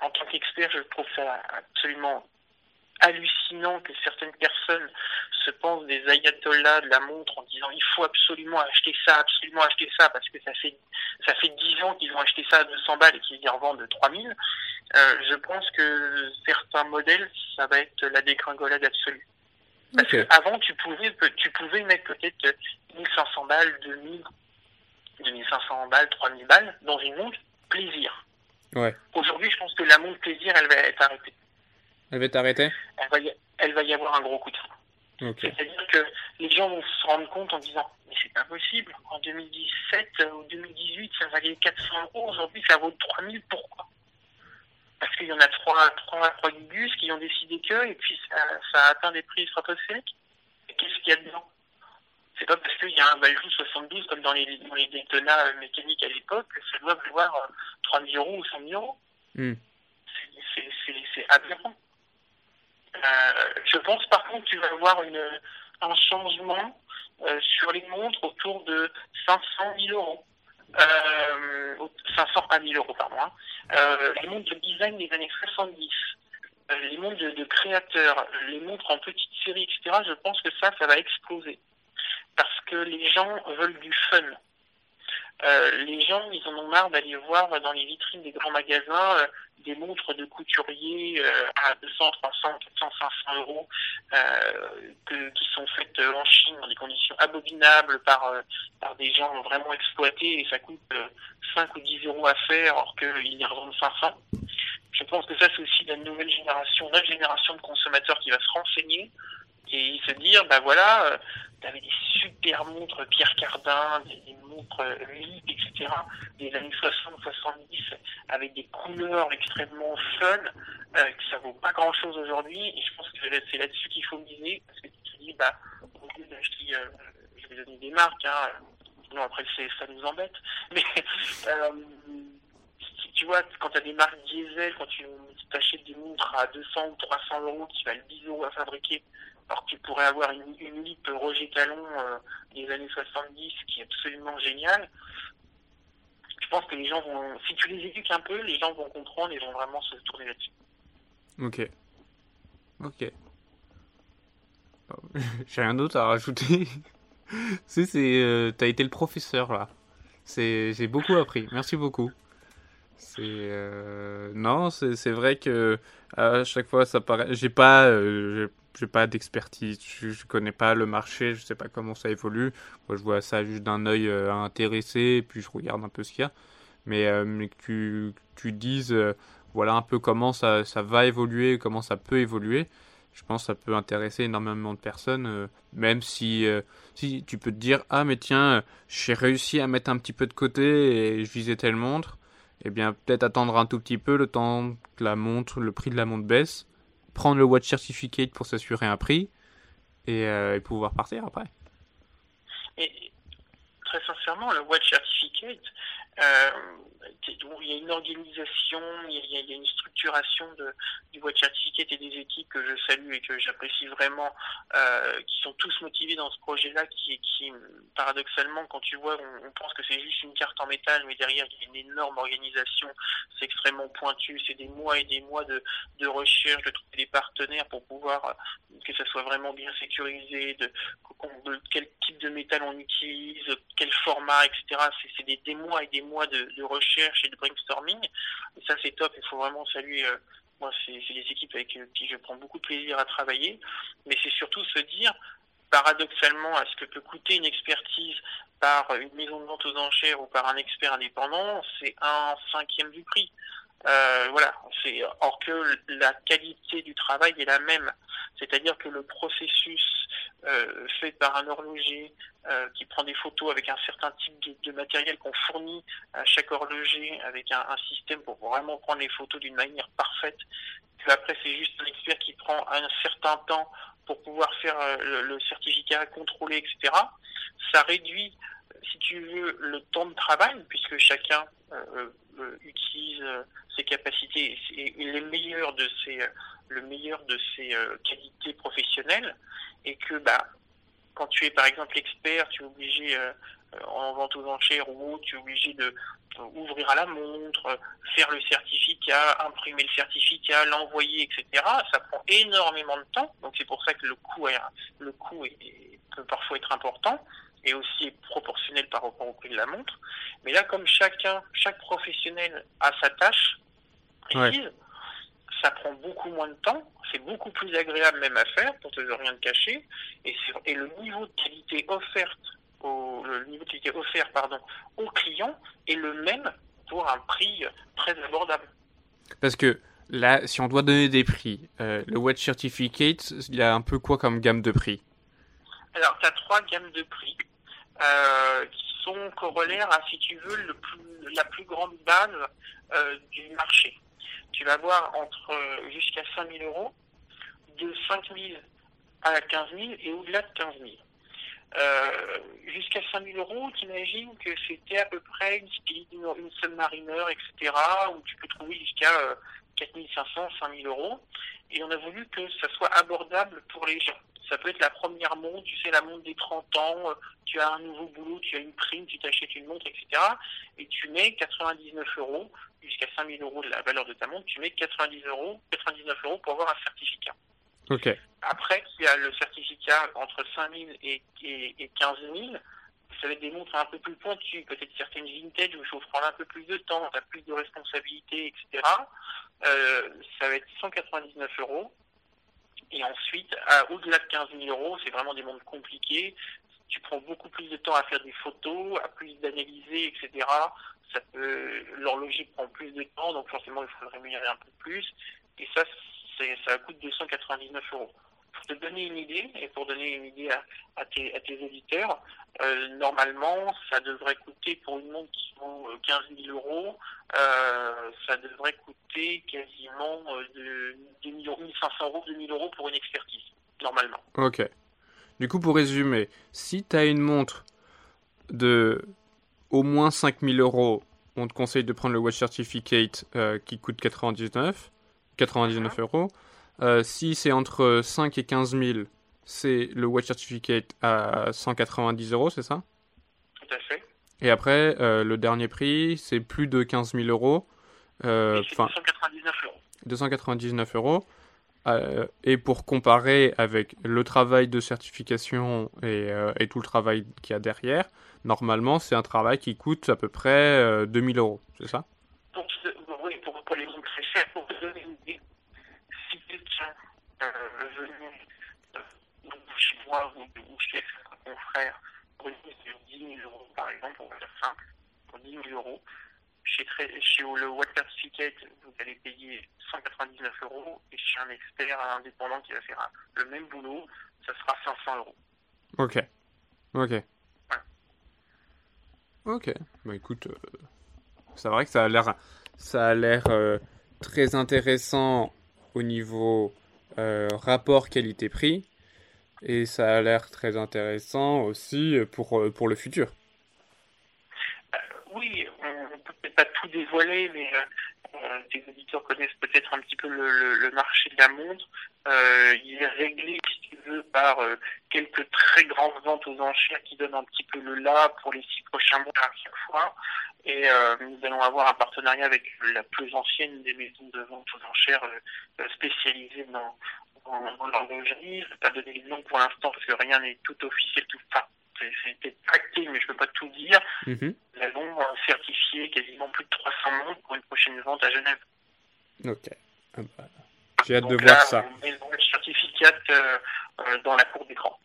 en tant qu'expert, je trouve ça absolument hallucinant que certaines personnes se pensent des ayatollahs de la montre en disant faut absolument acheter ça, absolument acheter ça, parce que ça fait ça fait 10 ans qu'ils ont acheté ça à 200 balles et qu'ils y revendent 3000, euh, je pense que certains modèles, ça va être la dégringolade absolue. Parce que avant, tu pouvais, tu pouvais mettre peut-être 1500 balles, 2000, 2500 balles, 3000 balles dans une montre plaisir. Ouais. Aujourd'hui, je pense que la montre plaisir, elle va être arrêtée. Elle va être arrêtée elle va, y, elle va y avoir un gros coup de frein. Okay. C'est-à-dire que les gens vont se rendre compte en disant Mais c'est pas possible, en 2017 ou 2018, ça valait 400 euros, aujourd'hui ça vaut 3000, pourquoi? Parce qu'il y en a trois, trois, trois gugus qui ont décidé que, et puis ça, ça a atteint des prix stratosphériques. Et qu'est-ce qu'il y a dedans? C'est pas parce qu'il y a un Valjoux 72 comme dans les, dans les Daytona mécaniques à l'époque que ça doit valoir 3 000 euros ou 100 000 euros. Mm. C'est aberrant. Euh, je pense par contre que tu vas avoir un changement euh, sur les montres autour de 500 000 euros. Euh, 500 à 1000 euros, pardon. Hein. Euh, les montres de design des années 70, euh, les montres de, de créateurs, les montres en petite série, etc. Je pense que ça, ça va exploser parce que les gens veulent du fun. Euh, les gens, ils en ont marre d'aller voir dans les vitrines des grands magasins euh, des montres de couturiers euh, à 200, 300, 400, 500 euros que, qui sont faites en Chine dans des conditions abominables par, par des gens vraiment exploités et ça coûte 5 ou 10 euros à faire alors qu'ils les revendent 500. Je pense que ça, c'est aussi la nouvelle génération, notre génération de consommateurs qui va se renseigner et se dire, bah voilà, euh, tu avais des super montres Pierre Cardin, des, montres LIP, etc., des années 60-70, avec des couleurs extrêmement fun, euh, que ça vaut pas grand-chose aujourd'hui, et je pense que c'est là-dessus qu'il faut miser, parce que tu te dis, bah, au lieu d'acheter, euh, je vais donner des marques, hein, sinon après ça nous embête, (laughs) mais... Euh, tu vois, quand tu as des marques diesel, quand tu t'achètes des montres à 200 ou 300 euros qui valent 10 euros à fabriquer, alors tu pourrais avoir une, une lip Roger Talon euh, des années 70 qui est absolument géniale. Je pense que les gens vont, si tu les éduques un peu, les gens vont comprendre et vont vraiment se tourner là-dessus. Ok. Ok. (laughs) J'ai rien d'autre à rajouter. (laughs) c'est, c'est, euh, t'as été le professeur là. J'ai beaucoup appris. Merci beaucoup. Euh... non, c'est, c'est vrai que à chaque fois ça paraît. J'ai pas, euh, j'ai pas d'expertise, je, je, connais pas le marché, je sais pas comment ça évolue. Moi, je vois ça juste d'un œil euh, intéressé, et puis je regarde un peu ce qu'il y a. Mais, euh, que tu, dises, euh, voilà un peu comment ça, va évoluer, comment ça peut évoluer. Je pense que ça peut intéresser énormément de personnes, même si, si tu peux te dire, ah mais tiens, j'ai réussi à mettre un petit peu de côté et je visais telle montre. Eh bien, peut-être attendre un tout petit peu le temps que la montre, le prix de la montre baisse prendre le watch certificate pour s'assurer un prix et, euh, et, pouvoir partir après. Et très sincèrement, le watch certificate, euh, il y a une organisation, il y a, une structuration de, du watch certificate et des équipes que je salue et que j'apprécie vraiment, euh, qui sont tous motivés dans ce projet-là, qui, qui paradoxalement, quand tu vois, on, pense que c'est juste une carte en métal, mais derrière il y a une énorme organisation, c'est extrêmement pointu, c'est des mois et des mois de, de recherche, de trouver des partenaires pour pouvoir que ça soit vraiment bien sécurisé, de, de quel type de métal on utilise, quel format, etc. C'est des, des mois et des mois de, recherche et de brainstorming. Ça, c'est top. Il faut vraiment saluer. Euh, moi, c'est des équipes avec qui je prends beaucoup de plaisir à travailler. Mais c'est surtout se dire, paradoxalement, à ce que peut coûter une expertise par une maison de vente aux enchères ou par un expert indépendant, c'est un cinquième du prix. Euh, voilà, c'est or que la qualité du travail est la même, c'est-à-dire que le processus euh, fait par un horloger euh, qui prend des photos avec un certain type de, matériel qu'on fournit à chaque horloger avec un, un, système pour vraiment prendre les photos d'une manière parfaite. Puis après, c'est juste un expert qui prend un certain temps pour pouvoir faire le, le certificat, contrôler, etc. Ça réduit si tu veux, le temps de travail, puisque chacun euh, euh, utilise euh, ses capacités et, les meilleurs de ses, le meilleur de ses qualités professionnelles, et que bah, quand tu es par exemple expert, tu es obligé en vente aux enchères ou tu es obligé de ouvrir à la montre, faire le certificat, imprimer le certificat, l'envoyer, etc. Ça prend énormément de temps, donc c'est pour ça que le coût, est, le coût est, peut parfois être important. et aussi proportionnel par rapport au prix de la montre. Mais là, comme chacun, chaque professionnel a sa tâche précise, ça prend beaucoup moins de temps, c'est beaucoup plus agréable même à faire, pour te rien de cacher, et, et le niveau de qualité offerte au, le niveau de qualité offert pardon, aux clients est le même pour un prix très abordable. Parce que là, si on doit donner des prix, euh, le Watch Certificate, il y a un peu quoi comme gamme de prix? Alors, tu as trois gammes de prix euh, qui sont corollaires à, si tu veux, le plus, la plus grande base euh, du marché. Tu vas voir entre jusqu'à 5 000 euros, de 5 000 à 15 000 et au-delà de 15 000. Euh, jusqu'à 5 000 euros, t'imagines que c'était à peu près une Speed, une, Submariner, etc., où tu peux trouver jusqu'à 4 500, 5 000 euros. Et on a voulu que ça soit abordable pour les gens. Ça peut être la première montre, tu sais, la montre des 30 ans, euh, tu as un nouveau boulot, tu as une prime, tu t'achètes une montre, etc. Et tu mets 99 euros, jusqu'à 5 000 euros de la valeur de ta montre, tu mets 90 euros, 99 euros pour avoir un certificat. Après, il y a le certificat entre 5 000 et, et, 15 000. Ça va être des montres un peu plus pointues, peut-être certaines vintage où il faut prendre un peu plus de temps, tu as plus de responsabilités, etc. Euh, ça va être 199 euros. Et ensuite, au-delà de 15 000 euros, c'est vraiment des montres compliquées. Tu prends beaucoup plus de temps à faire des photos, à plus d'analyser, etc. Ça l'horloger prend plus de temps, donc forcément, il faut le rémunérer un peu plus. Et ça, ça coûte 299 euros. Pour te donner une idée, et pour donner une idée à, tes, à auditeurs, euh, normalement, ça devrait coûter pour une montre qui vaut 15 euh, 000 euros, euh, ça devrait coûter quasiment de 1500 euros, 2000 euros pour une expertise, normalement. Ok. Du coup, pour résumer, si tu as une montre de au moins 5000 euros, on te conseille de prendre le Watch Certificate qui coûte 99. 99 euros. Euh, si c'est entre 5 et 15 000, c'est le Watch Certificate à 190 euros, c'est ça? Tout à fait. Et après, euh, le dernier prix, c'est plus de 15 000 euros. Euh, 299 euros. 299 euros. Euh, et pour comparer avec le travail de certification et, et tout le travail qu'il y a derrière, normalement, c'est un travail qui coûte à peu près 2000 euros, c'est ça ou, chez un confrère pour une mise de 10 000 euros, par exemple, on va dire simple, pour 10 000 euros. Chez, chez le Watt Certificate, vous allez payer 199 euros, et chez un expert indépendant qui va faire le même boulot, ça sera 500 euros. Ok. Ok. Ok. Bah écoute, euh, c'est vrai que ça a l'air, ça a l'air euh, très intéressant au niveau euh, rapport qualité-prix. Et ça a l'air très intéressant aussi pour, pour le futur. Oui, on ne peut peut-être pas tout dévoiler, mais tes auditeurs connaissent peut-être un petit peu le, marché de la montre. il est réglé, si tu veux, par quelques très grandes ventes aux enchères qui donnent un petit peu le là pour les six prochains mois à chaque fois. Et nous allons avoir un partenariat avec la plus ancienne des maisons de vente aux enchères spécialisées dans, l'horlogerie. Je ne vais pas donner le nom pour l'instant parce que rien n'est tout officiel, tout. Enfin, c'est acté, mais je ne peux pas tout dire. Mhm. Nous avons certifié quasiment plus de 300 montres pour une prochaine vente à Genève. Ok. Ah bah, j'ai hâte de voir ça. On met le certificat euh, euh, dans la cour d'écran.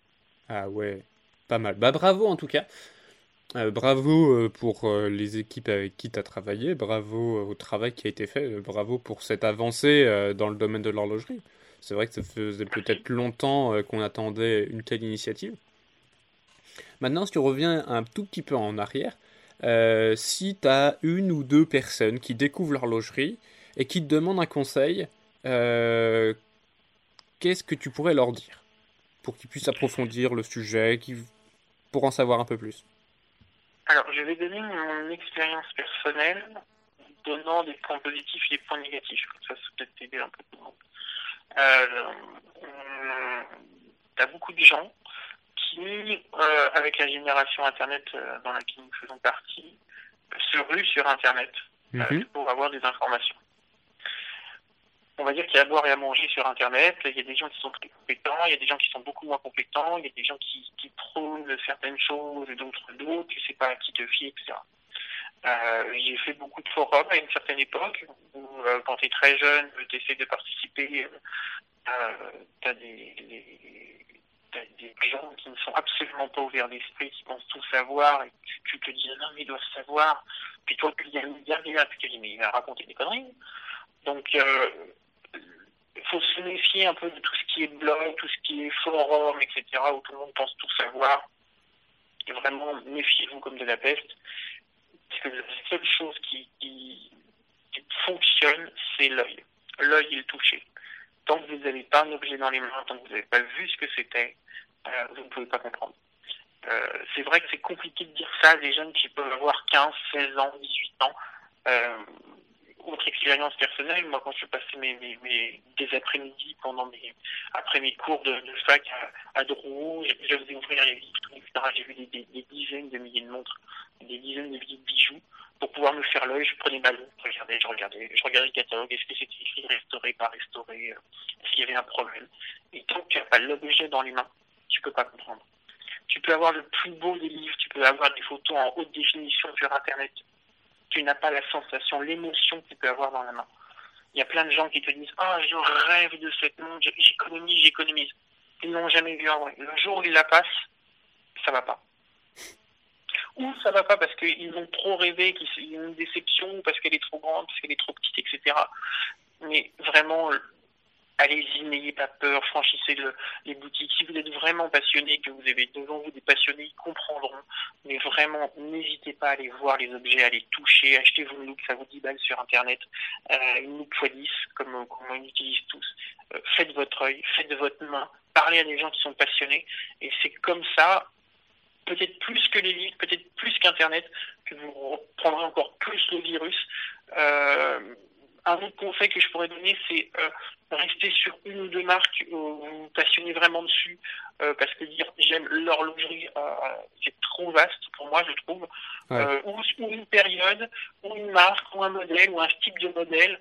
Ah ouais, pas mal. Bah bravo en tout cas. Euh, bravo pour les équipes avec qui tu as travaillé, bravo au travail qui a été fait, bravo pour cette avancée dans le domaine de l'horlogerie. C'est vrai que ça faisait peut-être longtemps qu'on attendait une telle initiative. Maintenant, si tu reviens un tout petit peu en arrière, euh, si tu as une ou deux personnes qui découvrent l'horlogerie et qui te demandent un conseil, euh, qu'est-ce que tu pourrais leur dire pour qu'ils puissent approfondir le sujet, pour en savoir un peu plus? Alors, je vais donner mon expérience personnelle, donnant des points positifs et des points négatifs. ça, ça peut t'aider un peu. Euh, beaucoup de gens qui, euh, avec la génération Internet euh, dans laquelle nous faisons partie, se ruent sur Internet mhm. pour avoir des informations. on va dire qu'il y a à boire et à manger sur Internet. Il y a des gens qui sont très compétents, il y a des gens qui sont beaucoup moins compétents, il y a des gens qui, qui prônent certaines choses et d'autres d'autres, tu sais pas à qui te fier, etc. Euh, j'ai fait beaucoup de forums à une certaine époque où euh, quand tu es très jeune, tu essaies de participer, euh, tu as des, des, gens qui ne sont absolument pas ouverts d'esprit, qui pensent tout savoir et tu, te dis non mais ils doivent savoir. Puis toi tu dis puis tu dis mais il va raconter des conneries. Donc euh, il faut se méfier un peu de tout ce qui est blog, tout ce qui est forum, etc., où tout le monde pense tout savoir. Et vraiment, méfiez-vous comme de la peste. Parce que la seule chose qui, fonctionne, c'est l'œil. L'œil et le. Tant que vous n'avez pas un objet dans les mains, tant que vous n'avez pas vu ce que c'était, euh, vous ne pouvez pas comprendre. Euh, c'est vrai que c'est compliqué de dire ça à des jeunes qui peuvent avoir 15, 16 ans, 18 ans. Euh, autre expérience personnelle, moi quand je passais mes, mes, des après-midi pendant mes après mes cours de, fac à, à Drouot, je, faisais ouvrir les vitres, etc. J'ai vu des, dizaines de milliers de montres, des dizaines de milliers de bijoux. Pour pouvoir me faire l'œil, je prenais ma loupe, je regardais, je regardais, je regardais le catalogue, est-ce que c'était écrit restauré, pas restauré, est-ce qu'il y avait un problème? Et tant que tu n'as pas l'objet dans les mains, tu peux pas comprendre. Tu peux avoir le plus beau des livres, tu peux avoir des photos en haute définition sur Internet, tu n'as pas la sensation, l'émotion que tu peux avoir dans la main. Il y a plein de gens qui te disent Ah, je rêve de cette montre, j'économise, j'économise. Ils n'ont jamais vu en vrai. Le jour où ils la passent, ça va pas. Ou ça va pas parce qu'ils ont trop rêvé, qu'ils ont une déception, parce qu'elle est trop grande, parce qu'elle est trop petite, etc. Mais vraiment, allez-y, n'ayez pas peur, franchissez le, les boutiques. Si vous êtes vraiment passionné, que vous avez devant vous des passionnés, ils comprendront. Mais vraiment, n'hésitez pas à aller voir les objets, à les toucher. Achetez-vous une loupe, ça vous 10 balles sur Internet. Euh, une loupe x 10, comme, on utilise tous. Euh, faites votre œil, faites votre main. Parlez à des gens qui sont passionnés. Et c'est comme ça, peut-être plus que les livres, peut-être plus qu'Internet, que vous reprendrez encore plus le virus. Euh, un autre conseil que je pourrais donner, c'est euh, rester sur une ou deux marques où vous vous passionnez vraiment dessus, euh, parce que dire j'aime l'horlogerie, euh, c'est trop vaste pour moi, je trouve. ou, une période, ou une marque, ou un modèle, ou un type de modèle.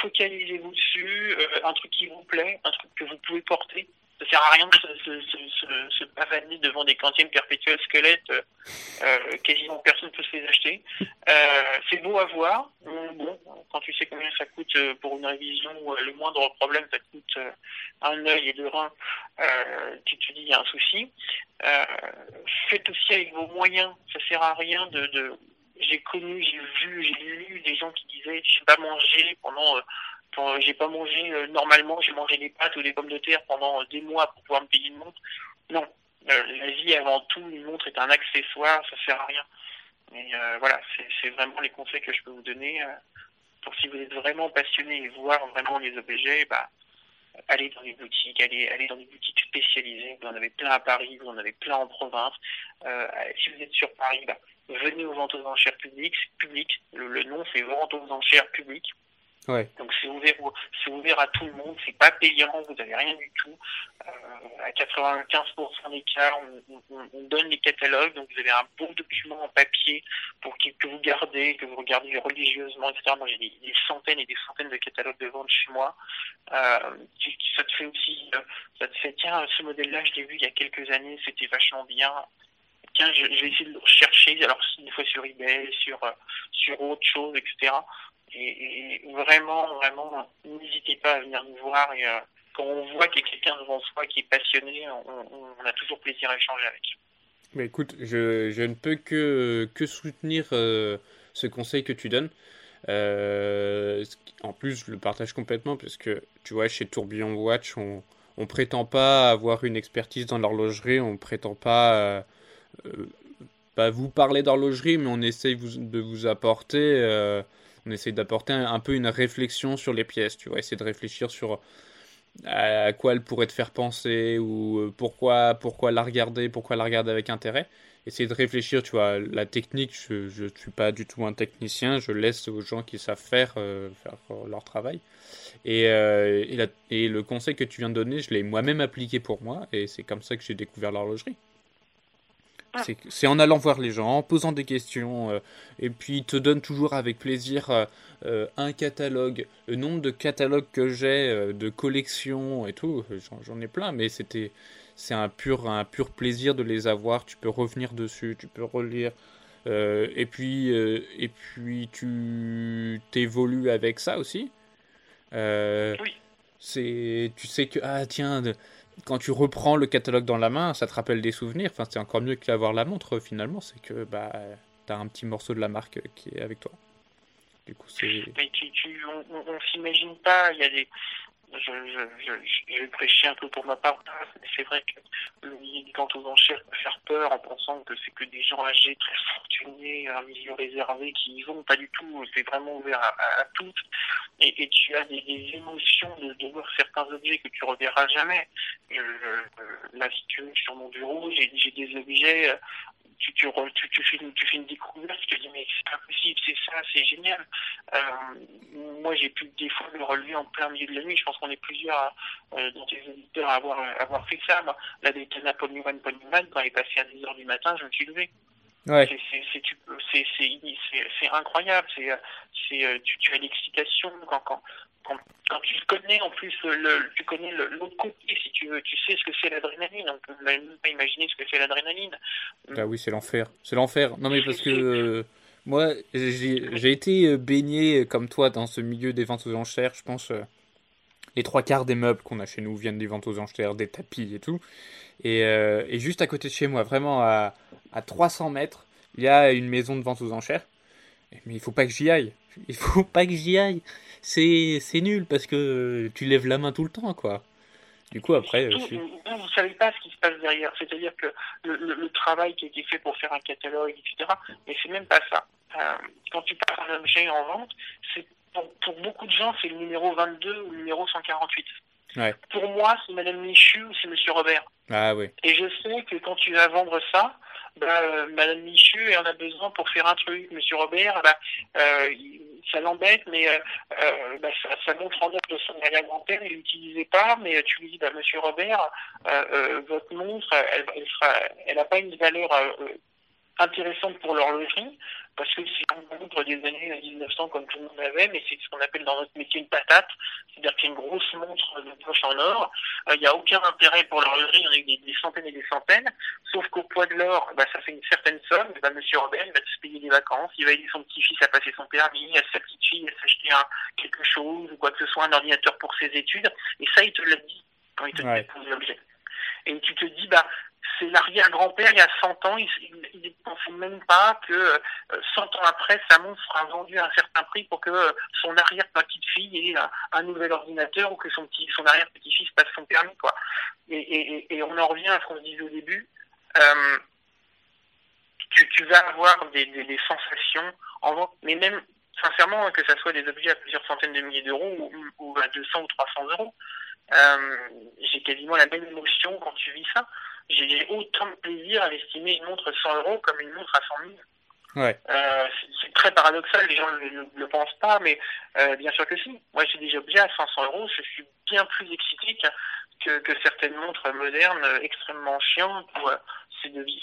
Focalisez-vous dessus, un truc qui vous plaît, un truc que vous pouvez porter ça sert à rien de se, se, se, pavaner devant des cantines perpétuelles squelettes. Euh, euh, quasiment personne ne peut se les acheter. Euh, c'est beau à voir. Bon, quand tu sais combien ça coûte euh, pour une révision, euh, le moindre problème, ça coûte un œil et deux reins. tu te dis, il y a un souci. faites aussi avec vos moyens. Ça sert à rien de, de j'ai connu, j'ai vu, j'ai lu des gens qui disaient, je sais pas manger pendant j'ai pas mangé euh, normalement, j'ai mangé des pâtes ou des pommes de terre pendant des mois pour pouvoir me payer une montre. Non, euh, la vie avant tout, une montre est un accessoire, ça sert à rien. Mais euh, voilà, c'est vraiment les conseils que je peux vous donner. Pour si vous êtes vraiment passionné et voir vraiment les objets, bah, allez dans les boutiques, allez, allez dans des boutiques spécialisées. Vous en avez plein à Paris, vous en avez plein en province. si vous êtes sur Paris, bah, venez aux ventes aux enchères publiques. Public. Le, le nom, c'est ventes aux enchères publiques. Donc c'est ouvert, c'est ouvert à tout le monde, c'est pas payant, vous n'avez rien du tout. Euh, à 95% des cas, on, donne les catalogues, donc vous avez un bon document en papier pour que, vous gardez, que vous regardez religieusement, etc. Moi j'ai des, centaines et des centaines de catalogues de vente chez moi. Euh, ça te fait aussi, euh, ça te fait tiens ce modèle-là je l'ai vu il y a quelques années, c'était vachement bien. Tiens, je, vais essayer de le rechercher, alors une fois sur eBay, sur sur autre chose, etc. Et, vraiment, vraiment, n'hésitez pas à venir nous voir. Et, euh, quand on voit qu'il y a quelqu'un devant soi qui est passionné, on, a toujours plaisir à échanger avec. Mais écoute, je, je ne peux que, que soutenir euh, ce conseil que tu donnes. Euh, en plus, je le partage complètement parce que tu vois, chez Tourbillon Watch, on, on prétend pas avoir une expertise dans l'horlogerie, on prétend pas, pas vous parler d'horlogerie, mais on essaye de vous apporter on essaie d'apporter un, peu une réflexion sur les pièces, tu vois, essayer de réfléchir sur à quoi elle pourrait te faire penser ou euh, pourquoi, pourquoi la regarder, pourquoi la regarder avec intérêt. Essayer de réfléchir, tu vois, la technique, je ne suis pas du tout un technicien, je laisse aux gens qui savent faire, euh, leur travail. Euh, et, et, le conseil que tu viens de donner, je l'ai moi-même appliqué pour moi, et c'est comme ça que j'ai découvert l'horlogerie. C'est en allant voir les gens, en posant des questions, euh, et puis ils te donnent toujours avec plaisir euh, euh, un catalogue. Le nombre de catalogues que j'ai, de collections et tout, j'en ai plein, mais c'était c'est un pur, un pur plaisir de les avoir. Tu peux revenir dessus, tu peux relire. et puis, et puis tu t'évolues avec ça aussi. oui. Tu sais que ah tiens, quand tu reprends le catalogue dans la main, ça te rappelle des souvenirs. Enfin, c'est encore mieux que d'avoir la montre finalement. C'est que bah, tu as un petit morceau de la marque qui est avec toi. C'est. on, on s'imagine pas. Je, je, je, un peu pour ma part, c'est vrai que le milieu du aux enchères peut faire peur en pensant que c'est que des gens âgés, très fortunés, un milieu réservé qui y vont. Pas du tout, c'est vraiment ouvert à, toutes. Et, tu as des, émotions de, voir certains objets que tu reverras jamais. Je, là, si sur mon bureau, j'ai des objets tu, tu, tu, tu, fais une, tu fais une découverte, tu te dis mais c'est impossible, c'est ça, c'est génial. Euh, moi j'ai pu des fois le relever en plein milieu de la nuit, je pense qu'on est plusieurs euh, dans tes éditeurs à avoir, avoir fait ça. Bah, la Daytona Paul Newman, quand elle est passée à 10h du matin, je me suis levé. Ouais. C'est incroyable, c'est tu, tu as l'excitation quand, quand, quand, quand, tu connais en plus le, tu connais l'autre côté si tu veux tu sais ce que c'est l'adrénaline on peut même pas imaginer ce que c'est l'adrénaline ah oui c'est l'enfer c'est l'enfer non mais parce que euh, moi j'ai été euh, baigné comme toi dans ce milieu des ventes aux enchères je pense euh, les trois quarts des meubles qu'on a chez nous viennent des ventes aux enchères des tapis et tout et, et juste à côté de chez moi vraiment à, à 300 mètres il y a une maison de vente aux enchères mais il faut pas que j'y aille il faut pas que j'y aille c'est c'est nul parce que tu lèves la main tout le temps quoi. Du coup après, je vous savez pas ce qui se passe derrière, c'est-à-dire que le, le, travail qui a été fait pour faire un catalogue, etc. Mais c'est même pas ça. Euh, quand tu passes un objet en vente, c'est pour, pour, beaucoup de gens c'est le numéro 22 ou le numéro 148. Ouais. Pour moi, c'est Madame Michu ou c'est Monsieur Robert. Ah oui. Et je sais que quand tu vas vendre ça, bah, euh, Madame Michu, elle en a besoin pour faire un truc. Monsieur Robert, bah, euh, ça l'embête, mais euh, euh, bah, ça, ça, montre en de son arrière-grand-père, il l'utilisait pas, mais tu lui dis, bah, Monsieur Robert, votre montre, elle, elle sera, elle n'a pas une valeur intéressante pour l'horlogerie, parce que c'est un montre des années 1900 comme tout le monde avait, mais c'est ce qu'on appelle dans notre métier une patate, c'est-à-dire qu'il y a une grosse montre de poche en or, il n'y a aucun intérêt pour l'horlogerie, il y en a des, des, centaines et des centaines, sauf qu'au poids de l'or, bah, ça fait une certaine somme, bah, Monsieur Robert, il va se payer des vacances, il va aider son petit-fils à passer son permis, à sa petite fille à s'acheter quelque chose, ou quoi que ce soit, un ordinateur pour ses études, et ça, il te l'a dit quand il te ouais. dépose l'objet. Et tu te dis, bah, c'est l'arrière-grand-père il y a 100 ans, il ne pensait même pas que 100 euh, ans après, sa montre sera vendue à un certain prix pour que euh, son arrière-petite-fille ait un, nouvel ordinateur ou que son, petit, son arrière-petit-fils passe son permis. Quoi. Et, on en revient à ce qu'on se disait au début. Euh, tu, vas avoir des, sensations en vente, mais même sincèrement, que ce soit des objets à plusieurs centaines de milliers d'euros ou, ou, à 200 ou 300 euros, euh, j'ai quasiment la même émotion quand tu vis ça j'ai autant de plaisir à estimer une montre 100 euros comme une montre à 100 000. Ouais. Euh, c'est très paradoxal, les gens ne le, pensent pas, mais euh, bien sûr que si. Moi, j'ai des objets à 500 euros, je suis bien plus excité que, que, certaines montres modernes extrêmement chiantes où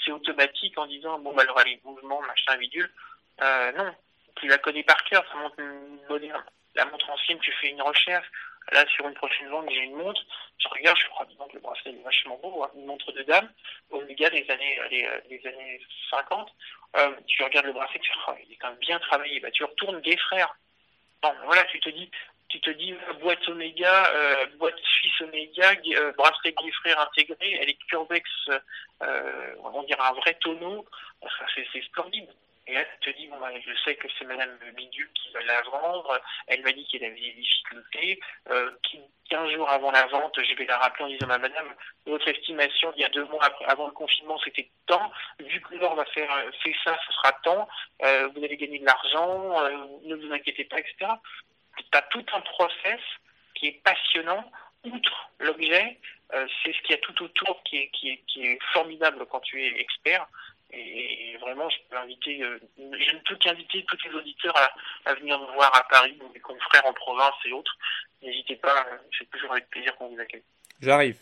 c'est automatique en disant bon, bah, alors allez, mouvement, machin, bidule. Non, tu la connais par cœur, ça montre moderne. La montre ancienne, tu fais une recherche, Là, sur une prochaine vente, j'ai une montre. Je regarde, je crois que le bracelet est vachement beau, hein. une montre de dame, Omega des années, les, les années 50. Euh, tu regardes le bracelet, tu oh, il est quand même bien travaillé. Bah, tu retournes des frères. Bon, voilà, tu te dis, tu te dis boîte Omega, euh, boîte suisse Omega, euh, bracelet frères intégré, elle est curvex, euh, on dirait un vrai tonneau. Enfin, c'est splendide. Et elle te dit, bon, bah, je sais que c'est Madame Bidule qui va la vendre. Elle m'a dit qu'elle avait des difficultés. Euh, 15 jours avant la vente, je vais la rappeler en disant, bah, Madame, votre estimation il y a deux mois avant le confinement, c'était tant. Vu que l'or va faire euh, ça, ce sera tant. Euh, vous allez gagner de l'argent. Euh, ne vous inquiétez pas, etc. Tu as tout un process qui est passionnant. Outre l'objet, c'est ce qu'il y a tout autour qui est formidable quand tu es expert. Et, vraiment, je peux inviter, euh, je ne peux qu'inviter tous les auditeurs à, à, venir nous voir à Paris, ou mes confrères en province et autres. N'hésitez pas, c'est toujours avec plaisir qu'on vous accueille. J'arrive.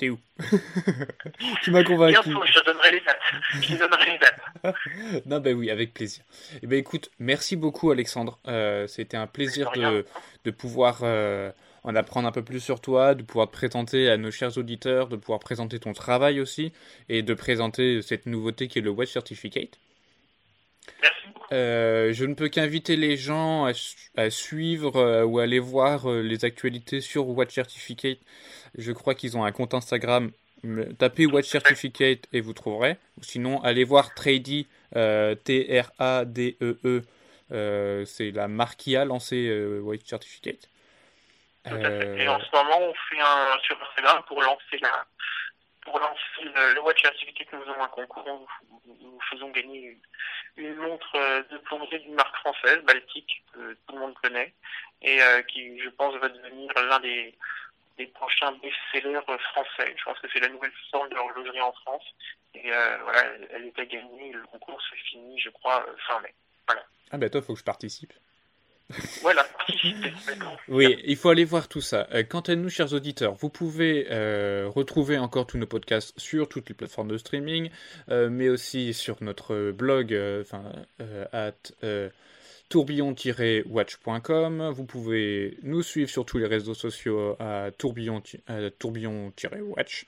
T'es où (laughs) Tu m'as convaincu. Bientôt, je te donnerai les dates. Je te donnerai les dates. (laughs) non, ben oui, avec plaisir. Eh ben écoute, merci beaucoup Alexandre. Euh, C'était un plaisir de, de, pouvoir euh, en apprendre un peu plus sur toi, de pouvoir te présenter à nos chers auditeurs, de pouvoir présenter ton travail aussi, et de présenter cette nouveauté qui est le Watch Certificate. Merci euh, je ne peux qu'inviter les gens à, à suivre euh, ou à aller voir euh, les actualités sur Watch Certificate. Je crois qu'ils ont un compte Instagram. Tapez Watch Certificate et vous trouverez. Sinon, allez voir Trady, T-R-A-D-E-E. -E, c'est la marque qui a lancé Watch Certificate. Et en ce moment, on fait un sur Instagram pour lancer la, pour lancer le, le Watch Certificate, nous faisons un concours où nous faisons gagner une, une montre euh, de plongée d'une marque française, Baltique, que tout le monde connaît, et euh, qui, je pense, va devenir l'un des, des prochains best-sellers français. Je pense que c'est la nouvelle forme de l'horlogerie en France. Et euh, voilà, elle est à gagner. Le concours se finit, je crois, fin mai. Voilà. Ah ben toi, il faut que je participe. Voilà. oui, il faut aller voir tout ça. Euh, quant à nous, chers auditeurs, vous pouvez euh, retrouver encore tous nos podcasts sur toutes les plateformes de streaming, euh, mais aussi sur notre blog, enfin, at tourbillon-watch.com. Vous pouvez nous suivre sur tous les réseaux sociaux à tourbillon-watch.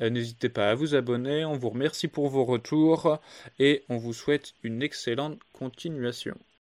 N'hésitez pas à vous abonner. On vous remercie pour vos retours et on vous souhaite une excellente continuation.